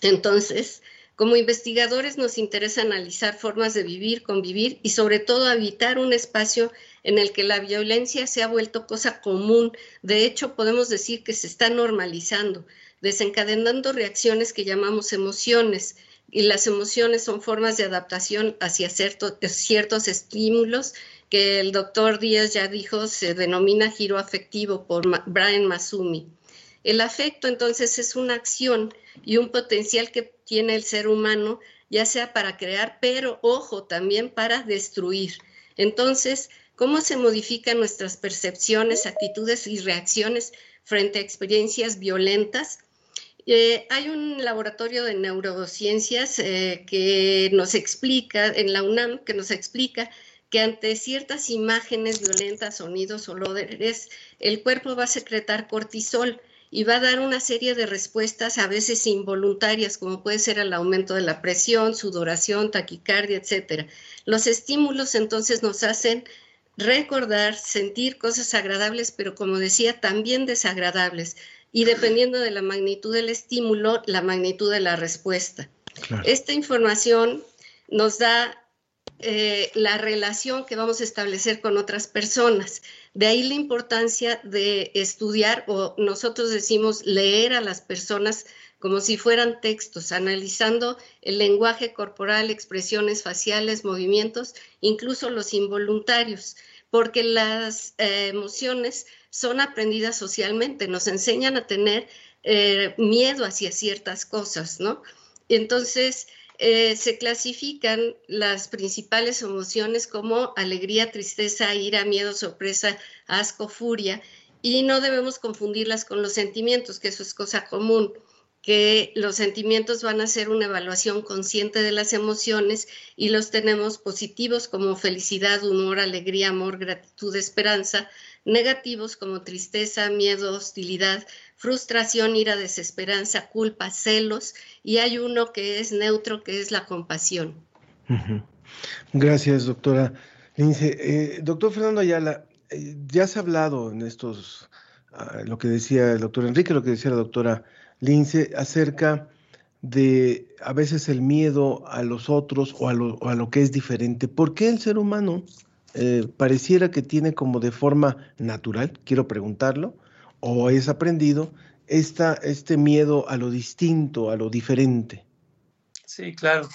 Entonces, como investigadores nos interesa analizar formas de vivir, convivir y sobre todo habitar un espacio en el que la violencia se ha vuelto cosa común. De hecho, podemos decir que se está normalizando, desencadenando reacciones que llamamos emociones. Y las emociones son formas de adaptación hacia ciertos estímulos que el doctor Díaz ya dijo se denomina giro afectivo por Brian Masumi. El afecto entonces es una acción y un potencial que tiene el ser humano, ya sea para crear, pero ojo, también para destruir. Entonces, ¿cómo se modifican nuestras percepciones, actitudes y reacciones frente a experiencias violentas? Eh, hay un laboratorio de neurociencias eh, que nos explica, en la UNAM, que nos explica que ante ciertas imágenes violentas, sonidos, olores, el cuerpo va a secretar cortisol y va a dar una serie de respuestas a veces involuntarias, como puede ser el aumento de la presión, sudoración, taquicardia, etcétera. Los estímulos entonces nos hacen recordar, sentir cosas agradables, pero como decía, también desagradables. Y dependiendo de la magnitud del estímulo, la magnitud de la respuesta. Esta información nos da eh, la relación que vamos a establecer con otras personas. De ahí la importancia de estudiar o nosotros decimos leer a las personas como si fueran textos, analizando el lenguaje corporal, expresiones faciales, movimientos, incluso los involuntarios, porque las eh, emociones son aprendidas socialmente, nos enseñan a tener eh, miedo hacia ciertas cosas, ¿no? Entonces, eh, se clasifican las principales emociones como alegría, tristeza, ira, miedo, sorpresa, asco, furia, y no debemos confundirlas con los sentimientos, que eso es cosa común que los sentimientos van a ser una evaluación consciente de las emociones y los tenemos positivos como felicidad, humor, alegría, amor, gratitud, esperanza, negativos como tristeza, miedo, hostilidad, frustración, ira, desesperanza, culpa, celos, y hay uno que es neutro, que es la compasión. Gracias, doctora Lince. Eh, doctor Fernando Ayala, eh, ya has hablado en estos, ah, lo que decía el doctor Enrique, lo que decía la doctora Lince, acerca de a veces el miedo a los otros o a lo, a lo que es diferente. ¿Por qué el ser humano eh, pareciera que tiene como de forma natural, quiero preguntarlo, o es aprendido esta, este miedo a lo distinto, a lo diferente? Sí, claro.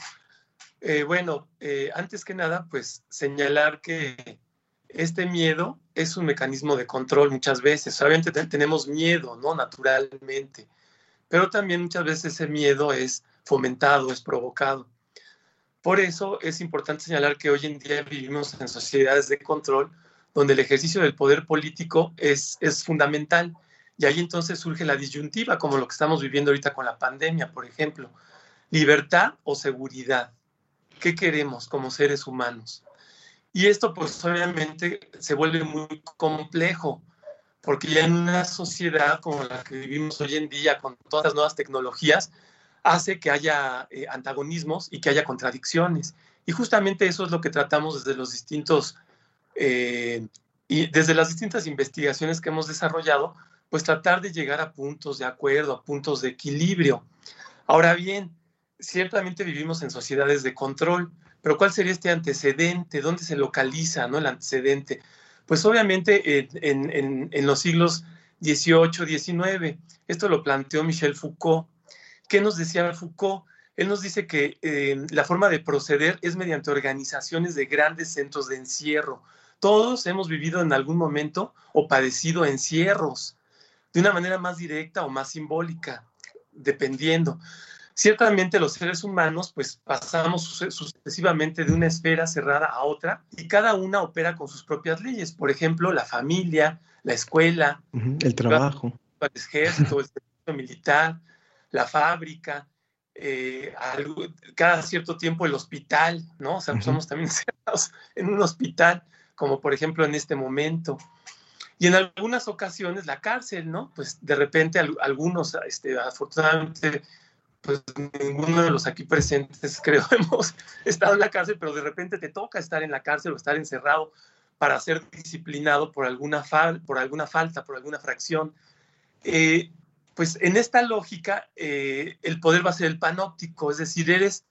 Eh, bueno, eh, antes que nada, pues señalar que este miedo es un mecanismo de control muchas veces. Obviamente tenemos miedo, ¿no? Naturalmente. Pero también muchas veces ese miedo es fomentado, es provocado. Por eso es importante señalar que hoy en día vivimos en sociedades de control donde el ejercicio del poder político es, es fundamental. Y ahí entonces surge la disyuntiva, como lo que estamos viviendo ahorita con la pandemia, por ejemplo. Libertad o seguridad. ¿Qué queremos como seres humanos? Y esto pues obviamente se vuelve muy complejo, porque ya en una sociedad como la que vivimos hoy en día, con todas las nuevas tecnologías, hace que haya eh, antagonismos y que haya contradicciones. Y justamente eso es lo que tratamos desde los distintos eh, y desde las distintas investigaciones que hemos desarrollado, pues tratar de llegar a puntos de acuerdo, a puntos de equilibrio. Ahora bien, ciertamente vivimos en sociedades de control, pero ¿cuál sería este antecedente? ¿Dónde se localiza ¿no? el antecedente? Pues obviamente en, en los siglos XVIII, XIX. Esto lo planteó Michel Foucault. ¿Qué nos decía Foucault? Él nos dice que eh, la forma de proceder es mediante organizaciones de grandes centros de encierro. Todos hemos vivido en algún momento o padecido encierros, de una manera más directa o más simbólica, dependiendo. Ciertamente los seres humanos pues pasamos sucesivamente de una esfera cerrada a otra y cada una opera con sus propias leyes. Por ejemplo, la familia, la escuela, el trabajo, el ejército, el servicio militar, la fábrica, eh, cada cierto tiempo el hospital, ¿no? O sea, somos también encerrados en un hospital, como por ejemplo en este momento. y en algunas ocasiones la cárcel, ¿no? Pues de repente algunos, este, afortunadamente, pues ninguno de los aquí presentes creo hemos estado en la cárcel, pero de repente te toca estar en la cárcel o estar encerrado para ser disciplinado por alguna, fal por alguna falta, por alguna fracción. Eh, pues en esta lógica, eh, el poder va a ser el panóptico, es decir, eres,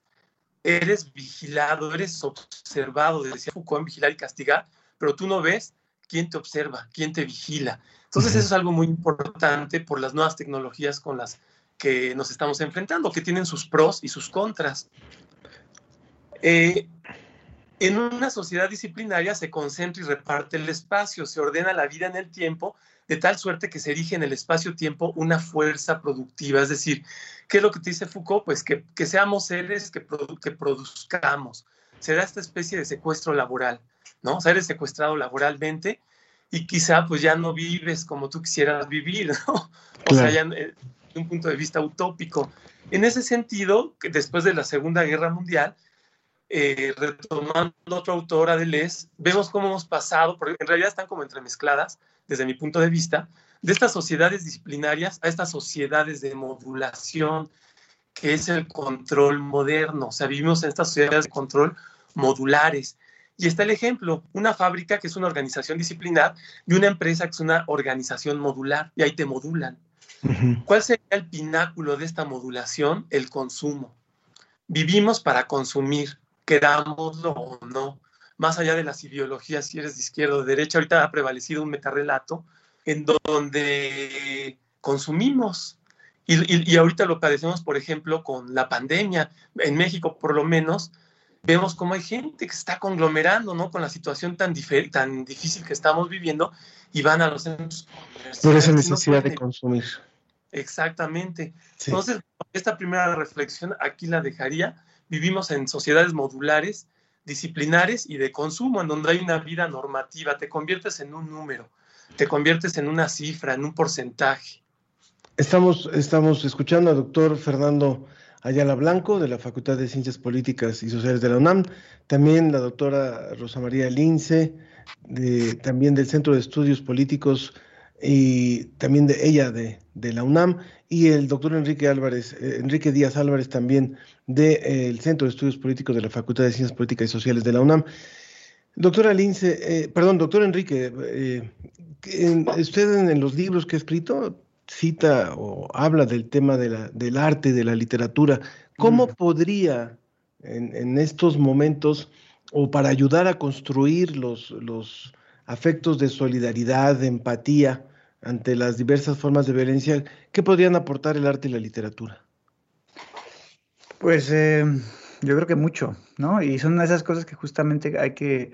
eres vigilado, eres observado, decía Foucault, vigilar y castigar, pero tú no ves quién te observa, quién te vigila. Entonces, eso es algo muy importante por las nuevas tecnologías con las que nos estamos enfrentando, que tienen sus pros y sus contras. Eh, en una sociedad disciplinaria se concentra y reparte el espacio, se ordena la vida en el tiempo de tal suerte que se erige en el espacio-tiempo una fuerza productiva. Es decir, ¿qué es lo que te dice Foucault? Pues que, seamos seres que, que produzcamos. Será esta especie de secuestro laboral, ¿no? O sea, eres secuestrado laboralmente y quizá pues ya no vives como tú quisieras vivir, ¿no? O sea, ya eh, de un punto de vista utópico. En ese sentido, después de la Segunda Guerra Mundial, eh, retomando otra autora de Les, vemos cómo hemos pasado, porque en realidad están como entremezcladas, desde mi punto de vista, de estas sociedades disciplinarias a estas sociedades de modulación, que es el control moderno. O sea, vivimos en estas sociedades de control modulares. Y está el ejemplo, una fábrica que es una organización disciplinar y una empresa que es una organización modular, y ahí te modulan. ¿Cuál sería el pináculo de esta modulación? El consumo. Vivimos para consumir, querámoslo o no más allá de las ideologías, si eres de izquierda o de derecha, ahorita ha prevalecido un metarrelato en donde consumimos. Y, ahorita lo padecemos, por ejemplo, con la pandemia. En México, por lo menos, vemos cómo hay gente que está conglomerando, ¿no? Con la situación tan, tan difícil que estamos viviendo y van a los centros Por esa necesidad de consumir. Exactamente. Entonces, esta primera reflexión aquí la dejaría. Vivimos en sociedades modulares disciplinares y de consumo, en donde hay una vida normativa, te conviertes en un número, te conviertes en una cifra, en un porcentaje. Estamos, estamos escuchando al doctor Fernando Ayala Blanco de la Facultad de Ciencias Políticas y Sociales de la UNAM, también la doctora Rosa María Lince, de, también del Centro de Estudios Políticos y también de ella de, de la UNAM, y el doctor Enrique Álvarez, eh, Enrique Díaz Álvarez también del Centro de Estudios Políticos de la Facultad de Ciencias Políticas y Sociales de la UNAM. Doctora Lince, eh, perdón, doctor Enrique, eh, usted en, los libros que ha escrito cita o habla del tema de la, del arte, de la literatura. ¿Cómo mm. podría en, estos momentos o para ayudar a construir los, los afectos de solidaridad, de empatía ante las diversas formas de violencia, qué podrían aportar el arte y la literatura? Pues eh, yo creo que mucho, ¿no? Y son esas cosas que justamente hay que,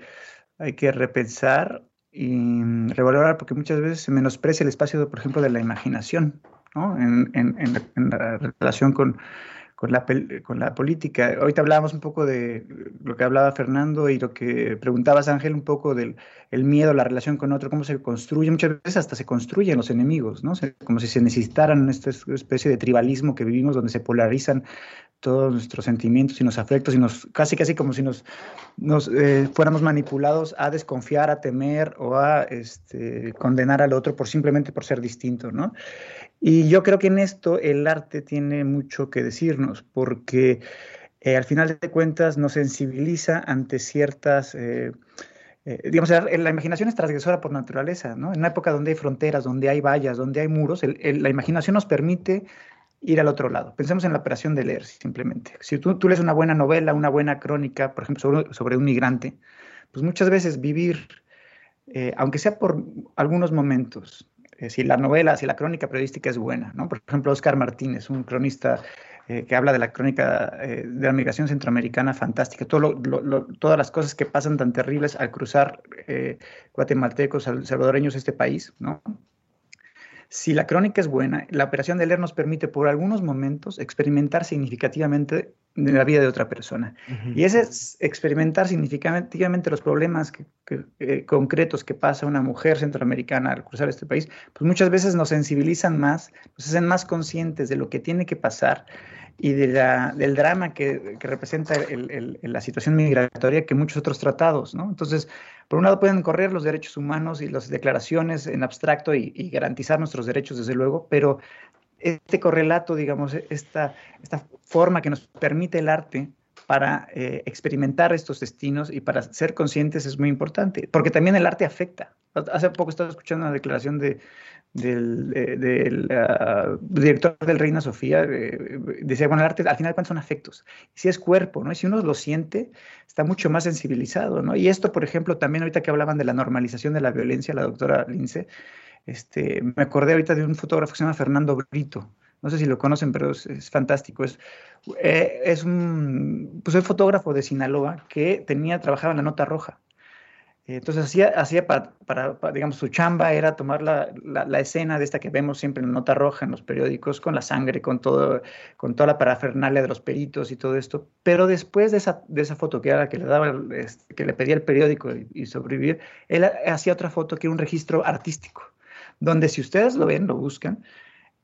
hay que repensar y revalorar porque muchas veces se menosprecia el espacio, por ejemplo, de la imaginación, ¿no? En, en, en, la relación con, con, la, con la política. Ahorita hablábamos un poco de lo que hablaba Fernando y lo que preguntabas, Ángel, un poco del el miedo, la relación con otro, cómo se construye. Muchas veces hasta se construyen los enemigos, ¿no? Como si se necesitaran esta especie de tribalismo que vivimos donde se polarizan todos nuestros sentimientos y nos afectos y nos casi casi como si nos, nos eh, fuéramos manipulados a desconfiar, a temer o a este, condenar al otro por simplemente por ser distinto, ¿no? Y yo creo que en esto el arte tiene mucho que decirnos porque eh, al final de cuentas nos sensibiliza ante ciertas eh, digamos, la, imaginación es transgresora por naturaleza, ¿no? En una época donde hay fronteras, donde hay vallas, donde hay muros, la imaginación nos permite ir al otro lado. Pensemos en la operación de leer, simplemente. Si tú, tú lees una buena novela, una buena crónica, por ejemplo, sobre, un migrante, pues muchas veces vivir, eh, aunque sea por algunos momentos, eh, si la novela, si la crónica periodística es buena, ¿no? Por ejemplo, Oscar Martínez, un cronista eh, que habla de la crónica de la migración centroamericana fantástica, todo todas las cosas que pasan tan terribles al cruzar guatemaltecos, salvadoreños este país, ¿no? Si la crónica es buena, la operación de leer nos permite por algunos momentos experimentar significativamente de la vida de otra persona. Y ese es experimentar significativamente los problemas eh, concretos que pasa una mujer centroamericana al cruzar este país, pues muchas veces nos sensibilizan más, nos hacen más conscientes de lo que tiene que pasar y de la, del drama que, representa la situación migratoria que muchos otros tratados, ¿no? Entonces, por un lado pueden correr los derechos humanos y las declaraciones en abstracto y, y garantizar nuestros derechos, desde luego, pero este correlato, digamos, esta, esta forma que nos permite el arte para eh, experimentar estos destinos y para ser conscientes es muy importante, porque también el arte afecta. Hace poco estaba escuchando una declaración de, del, ah, director del Reina Sofía, eh, decía, bueno, el arte al final son afectos, si es cuerpo, ¿no? Y si uno lo siente, está mucho más sensibilizado, ¿no? Y esto, por ejemplo, también ahorita que hablaban de la normalización de la violencia, la doctora Lince, este, me acordé ahorita de un fotógrafo que se llama Fernando Brito. No sé si lo conocen, pero es, fantástico. Es, eh, es un, pues fotógrafo de Sinaloa que tenía, trabajaba en la nota roja. Entonces hacía, hacía para, para, digamos, su chamba era tomar la, la, escena de esta que vemos siempre en nota roja en los periódicos, con la sangre, con todo, con toda la parafernalia de los peritos y todo esto. Pero después de esa, de esa foto que era la que le daba, este, que le pedía el periódico y, y sobrevivir, él hacía otra foto que era un registro artístico donde si ustedes lo ven, lo buscan,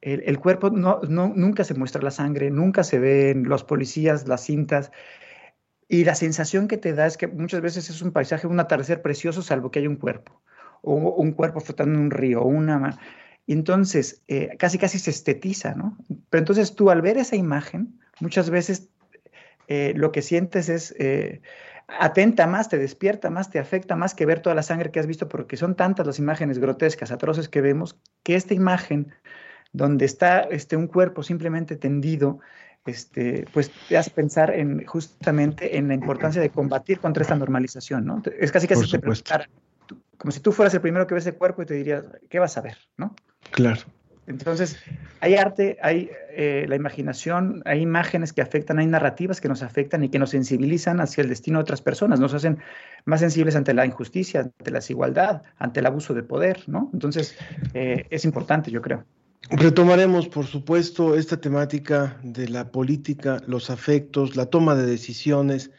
el, cuerpo no, nunca se muestra la sangre, nunca se ven los policías, las cintas. Y la sensación que te da es que muchas veces es un paisaje, un atardecer precioso, salvo que hay un cuerpo, o un cuerpo flotando en un río, o una... Entonces, eh, casi casi se estetiza, ¿no? Pero entonces tú al ver esa imagen, muchas veces eh, lo que sientes es... Eh, atenta más, te despierta más, te afecta más que ver toda la sangre que has visto, porque son tantas las imágenes grotescas, atroces que vemos, que esta imagen donde está este, un cuerpo simplemente tendido, este, pues te hace pensar en justamente en la importancia de combatir contra esta normalización, ¿no? Es casi casi te como si tú fueras el primero que ve ese cuerpo y te dirías, ¿qué vas a ver? ¿no? Claro. Entonces, hay arte, hay eh, la imaginación, hay imágenes que afectan, hay narrativas que nos afectan y que nos sensibilizan hacia el destino de otras personas, nos hacen más sensibles ante la injusticia, ante la desigualdad, ante el abuso de poder, ¿no? Entonces, eh, es importante, yo creo. Retomaremos, por supuesto, esta temática de la política, los afectos, la toma de decisiones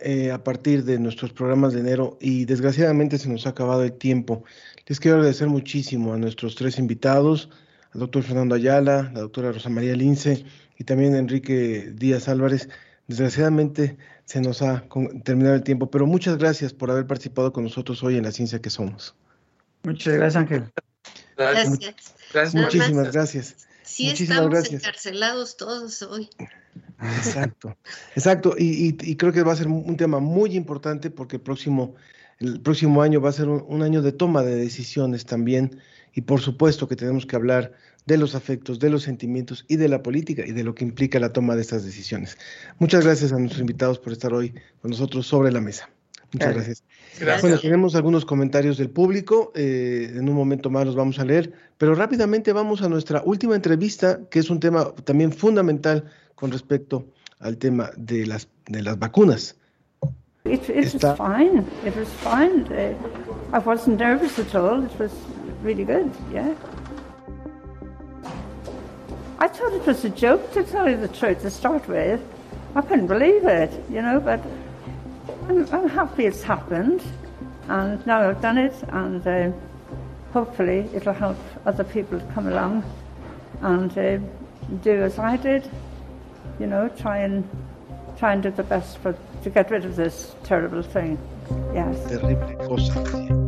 eh, a partir de nuestros programas de enero y desgraciadamente se nos ha acabado el tiempo. Les quiero agradecer muchísimo a nuestros tres invitados al doctor Fernando Ayala, la doctora Rosa María Lince y también Enrique Díaz Álvarez. Desgraciadamente se nos ha terminado el tiempo, pero muchas gracias por haber participado con nosotros hoy en La Ciencia que Somos. Muchas gracias, Ángel. Gracias. Gracias. Muchísimas gracias. Sí, estamos encarcelados todos hoy. Exacto, exacto. Y, y, creo que va a ser un tema muy importante porque el próximo, el próximo año va a ser un año de toma de decisiones también y por supuesto que tenemos que hablar de los afectos, de los sentimientos y de la política y de lo que implica la toma de estas decisiones. Muchas gracias a nuestros invitados por estar hoy con nosotros sobre la mesa. Muchas gracias. Bueno, tenemos algunos comentarios del público, eh, en un momento más los vamos a leer, pero rápidamente vamos a nuestra última entrevista, que es un tema también fundamental con respecto al tema de las, de las vacunas. It, fine. It was fine. Uh, I wasn't nervous at all. It was really good, yeah. I thought it was a joke, to tell you the truth, to start with. I couldn't believe it, you know, but I'm, I'm happy it's happened, and now I've done it, and uh, hopefully it'll help other people come along and uh, do as I did, you know, try and try and do the best for to get rid of this terrible thing. Yes. Terrible cosa.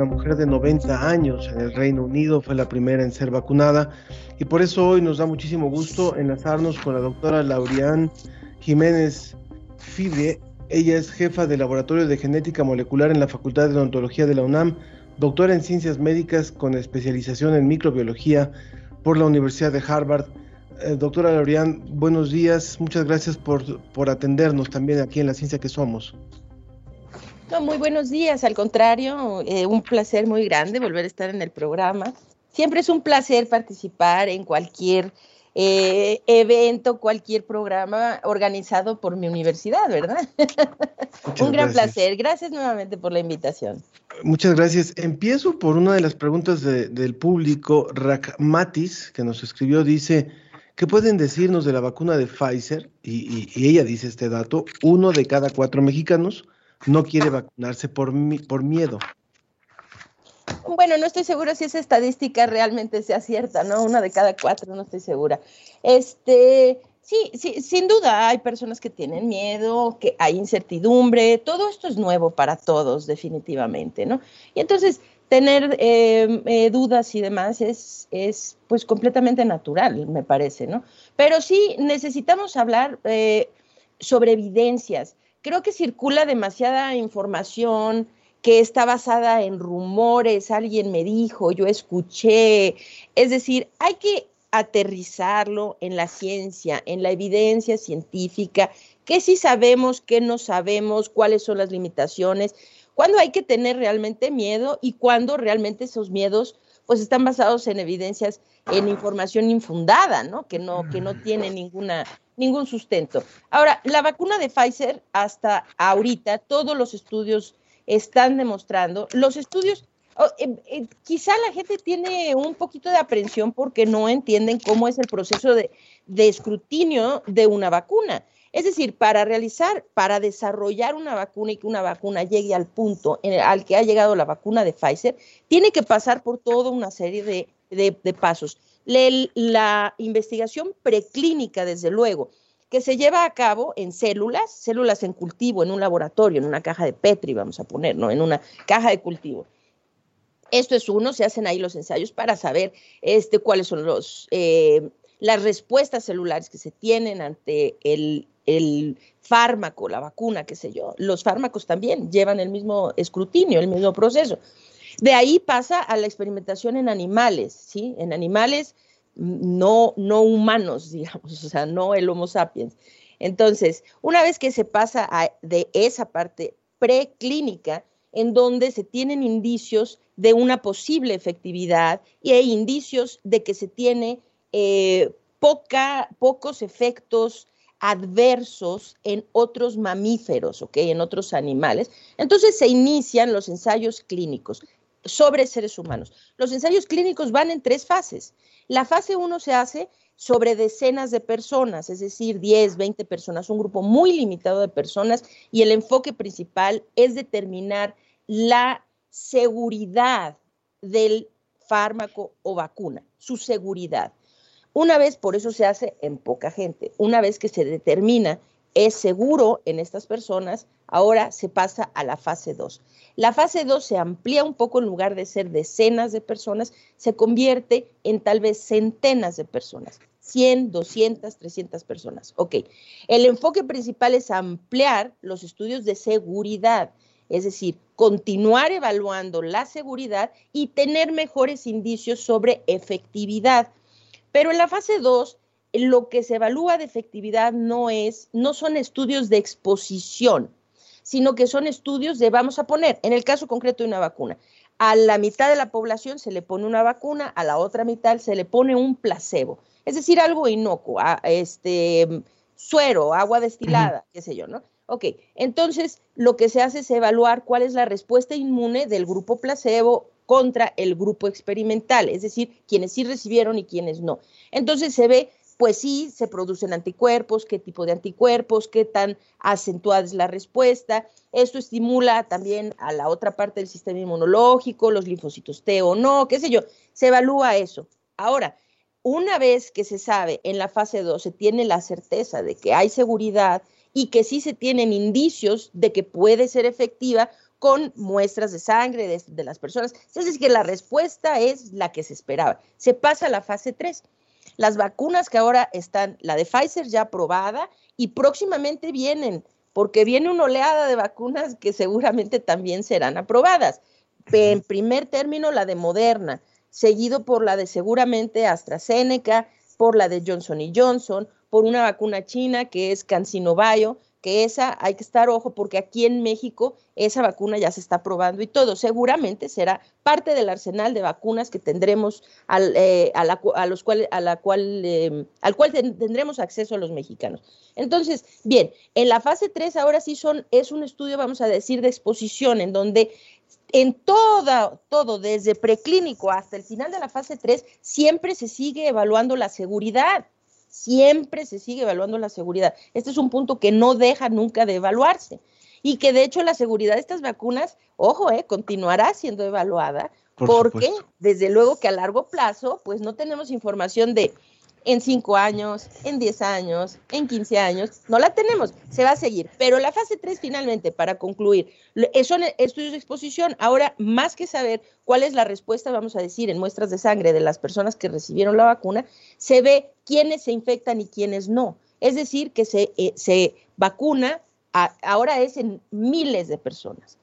una mujer de 90 años en el Reino Unido, fue la primera en ser vacunada y por eso hoy nos da muchísimo gusto enlazarnos con la doctora Laurian Jiménez Fibre. Ella es jefa del Laboratorio de Genética Molecular en la Facultad de Odontología de la UNAM, doctora en Ciencias Médicas con especialización en microbiología por la Universidad de Harvard. Eh, doctora Laurian, buenos días, muchas gracias por, por atendernos también aquí en La Ciencia que Somos muy buenos días, al contrario, eh, un placer muy grande volver a estar en el programa. Siempre es un placer participar en cualquier eh, evento, cualquier programa organizado por mi universidad, ¿verdad? un gran placer. Gracias nuevamente por la invitación. Muchas gracias. Empiezo por una de las preguntas del público. Matis, que nos escribió, dice ¿Qué pueden decirnos de la vacuna de Pfizer? Y, y- y ella dice este dato, uno de cada cuatro mexicanos no quiere vacunarse por, mi- por miedo. Bueno, no estoy segura si esa estadística realmente sea cierta, ¿no? Una de cada cuatro, no estoy segura. Este, sí, sí, sin duda hay personas que tienen miedo, que hay incertidumbre, todo esto es nuevo para todos, definitivamente, ¿no? Y entonces, tener eh, eh, dudas y demás es, es, pues, completamente natural, me parece, ¿no? Pero sí necesitamos hablar eh, sobre evidencias. Creo que circula demasiada información que está basada en rumores, alguien me dijo, yo escuché. Es decir, hay que aterrizarlo en la ciencia, en la evidencia científica, qué sí sabemos, qué no sabemos, cuáles son las limitaciones, cuándo hay que tener realmente miedo y cuándo realmente esos miedos pues están basados en evidencias, en información infundada, ¿no? Que no, que no tiene ninguna, ningún sustento. Ahora, la vacuna de Pfizer, hasta ahorita, todos los estudios están demostrando, los estudios, oh, eh, eh, quizá la gente tiene un poquito de aprensión porque no entienden cómo es el proceso de, de escrutinio de una vacuna. Es decir, para realizar, para desarrollar una vacuna y que una vacuna llegue al punto en el- al que ha llegado la vacuna de Pfizer, tiene que pasar por toda una serie de, de- pasos. La investigación preclínica, desde luego, que se lleva a cabo en células, células en cultivo, en un laboratorio, en una caja de Petri, vamos a poner, ¿no? En una caja de cultivo. Esto es uno, se hacen ahí los ensayos para saber este, cuáles son los, eh, las respuestas celulares que se tienen ante el, el fármaco, la vacuna, qué sé yo. Los fármacos también llevan el mismo escrutinio, el mismo proceso. De ahí pasa a la experimentación en animales, ¿sí? En animales no, no humanos, digamos, o sea, no el Homo sapiens. Entonces, una vez que se pasa de esa parte preclínica, en donde se tienen indicios de una posible efectividad y hay indicios de que se tiene eh, poca, pocos efectos adversos en otros mamíferos, ¿ok? En otros animales. Entonces se inician los ensayos clínicos sobre seres humanos. Los ensayos clínicos van en tres fases. La fase 1 se hace sobre decenas de personas, es decir, 10, 20 personas, un grupo muy limitado de personas y el enfoque principal es determinar la seguridad del fármaco o vacuna, su seguridad. Una vez, por eso se hace en poca gente, una vez que se determina es seguro en estas personas, ahora se pasa a la fase 2. La fase 2 se amplía un poco en lugar de ser decenas de personas, se convierte en tal vez centenas de personas, 100, 200, 300 personas. Ok, el enfoque principal es ampliar los estudios de seguridad, es decir, continuar evaluando la seguridad y tener mejores indicios sobre efectividad. Pero en la fase 2, lo que se evalúa de efectividad no es, no son estudios de exposición, sino que son estudios de, vamos a poner, en el caso concreto de una vacuna, a la mitad de la población se le pone una vacuna, a la otra mitad se le pone un placebo, es decir, algo inocuo, a- este suero, agua destilada, qué sé yo, ¿no? Ok, entonces lo que se hace es evaluar cuál es la respuesta inmune del grupo placebo contra el grupo experimental, es decir, quienes sí recibieron y quienes no. Entonces se ve, pues sí, se producen anticuerpos, qué tipo de anticuerpos, qué tan acentuada es la respuesta. Esto estimula también a la otra parte del sistema inmunológico, los linfocitos T o no, qué sé yo. Se evalúa eso. Ahora, una vez que se sabe en la fase 2, se tiene la certeza de que hay seguridad y que sí se tienen indicios de que puede ser efectiva con muestras de sangre de, las personas. Es decir, que la respuesta es la que se esperaba. Se pasa a la fase 3. Las vacunas que ahora están, la de Pfizer ya aprobada y próximamente vienen, porque viene una oleada de vacunas que seguramente también serán aprobadas. En primer término, la de Moderna, seguido por la de seguramente AstraZeneca, por la de Johnson y Johnson, por una vacuna china que es CanSinoBio, que esa hay que estar ojo porque aquí en México esa vacuna ya se está probando y todo. Seguramente será parte del arsenal de vacunas que tendremos al, eh, a, la, a los cuales, a la cual, eh, al cual ten- tendremos acceso los mexicanos. Entonces, bien, en la fase 3 ahora sí son, es un estudio, vamos a decir, de exposición, en donde en toda, todo, desde preclínico hasta el final de la fase 3, siempre se sigue evaluando la seguridad. Siempre se sigue evaluando la seguridad. Este es un punto que no deja nunca de evaluarse y que de hecho la seguridad de estas vacunas, ojo, eh, continuará siendo evaluada porque desde luego que a largo plazo, pues no tenemos información de en 5 años, en 10 años, en 15 años, no la tenemos, se va a seguir. Pero la fase 3 finalmente, para concluir, son estudios de exposición. Ahora, más que saber cuál es la respuesta, vamos a decir, en muestras de sangre de las personas que recibieron la vacuna, se ve quiénes se infectan y quiénes no. Es decir, que se, eh, se vacuna, ahora es en miles de personas.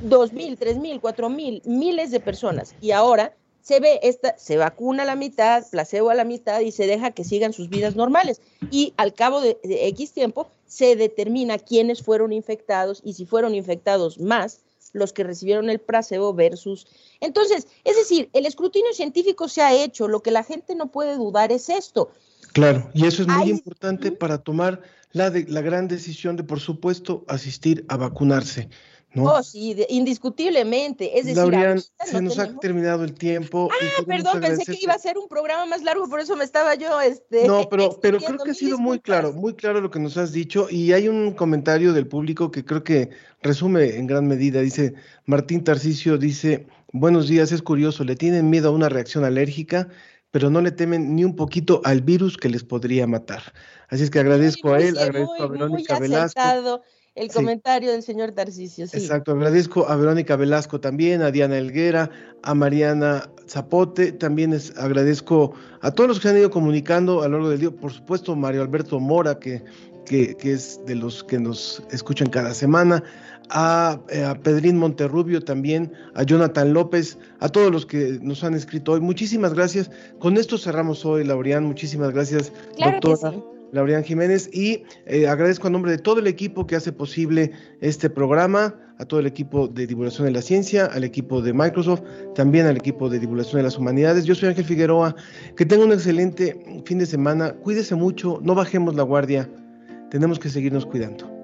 Dos mil, tres mil, cuatro mil, miles de personas. Y ahora se ve esta, se vacuna a la mitad, placebo a la mitad y se deja que sigan sus vidas normales. Y al cabo de, X tiempo se determina quiénes fueron infectados y si fueron infectados más los que recibieron el placebo versus. Entonces, es decir, el escrutinio científico se ha hecho, lo que la gente no puede dudar es esto. Claro, y eso es muy importante para tomar la, de, la gran decisión de, por supuesto, asistir a vacunarse. Oh, sí, indiscutiblemente. Es decir, se nos ha terminado el tiempo. Ah, perdón, pensé que iba a ser un programa más largo, por eso me estaba yo. Este, no, pero, pero creo que ha sido muy claro, muy claro lo que nos has dicho. Y hay un comentario del público que creo que resume en gran medida. Dice Martín Tarcicio: dice, Buenos días, es curioso, le tienen miedo a una reacción alérgica, pero no le temen ni un poquito al virus que les podría matar. Así es que agradezco a él, agradezco a Verónica Velasco el comentario del señor Tarcisio. Sí. Exacto, agradezco a Verónica Velasco también, a Diana Elguera, a Mariana Zapote, también es, agradezco a todos los que se han ido comunicando a lo largo del día, por supuesto Mario Alberto Mora, que, que, es de los que nos escuchan cada semana, a, eh, a, Pedrín Monterrubio también, a Jonathan López, a todos los que nos han escrito hoy. Muchísimas gracias. Con esto cerramos hoy, Laureán. Muchísimas gracias, doctora. Laureán Jiménez, y eh, agradezco a nombre de todo el equipo que hace posible este programa, a todo el equipo de divulgación de la ciencia, al equipo de Microsoft, también al equipo de divulgación de las humanidades. Yo soy Ángel Figueroa, que tenga un excelente fin de semana, cuídese mucho, no bajemos la guardia, tenemos que seguirnos cuidando.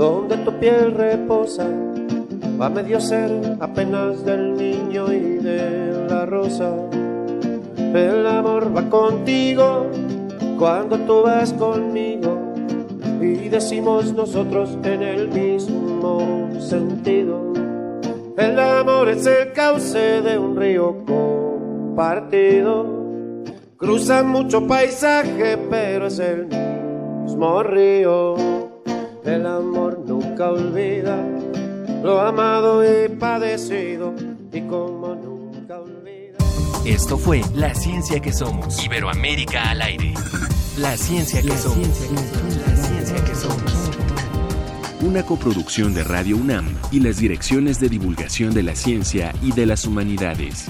Donde tu piel reposa, va medio ser apenas del niño y de la rosa. El amor va contigo cuando tú vas conmigo y decimos nosotros en el mismo sentido. El amor es el cauce de un río compartido. Cruza mucho paisaje, pero es el mismo río. El amor nunca olvida lo amado y padecido y como nunca olvida. Esto fue La Ciencia que Somos. Iberoamérica al aire. La Ciencia que Somos. La Ciencia que Somos. Una coproducción de Radio UNAM y las direcciones de divulgación de la ciencia y de las humanidades.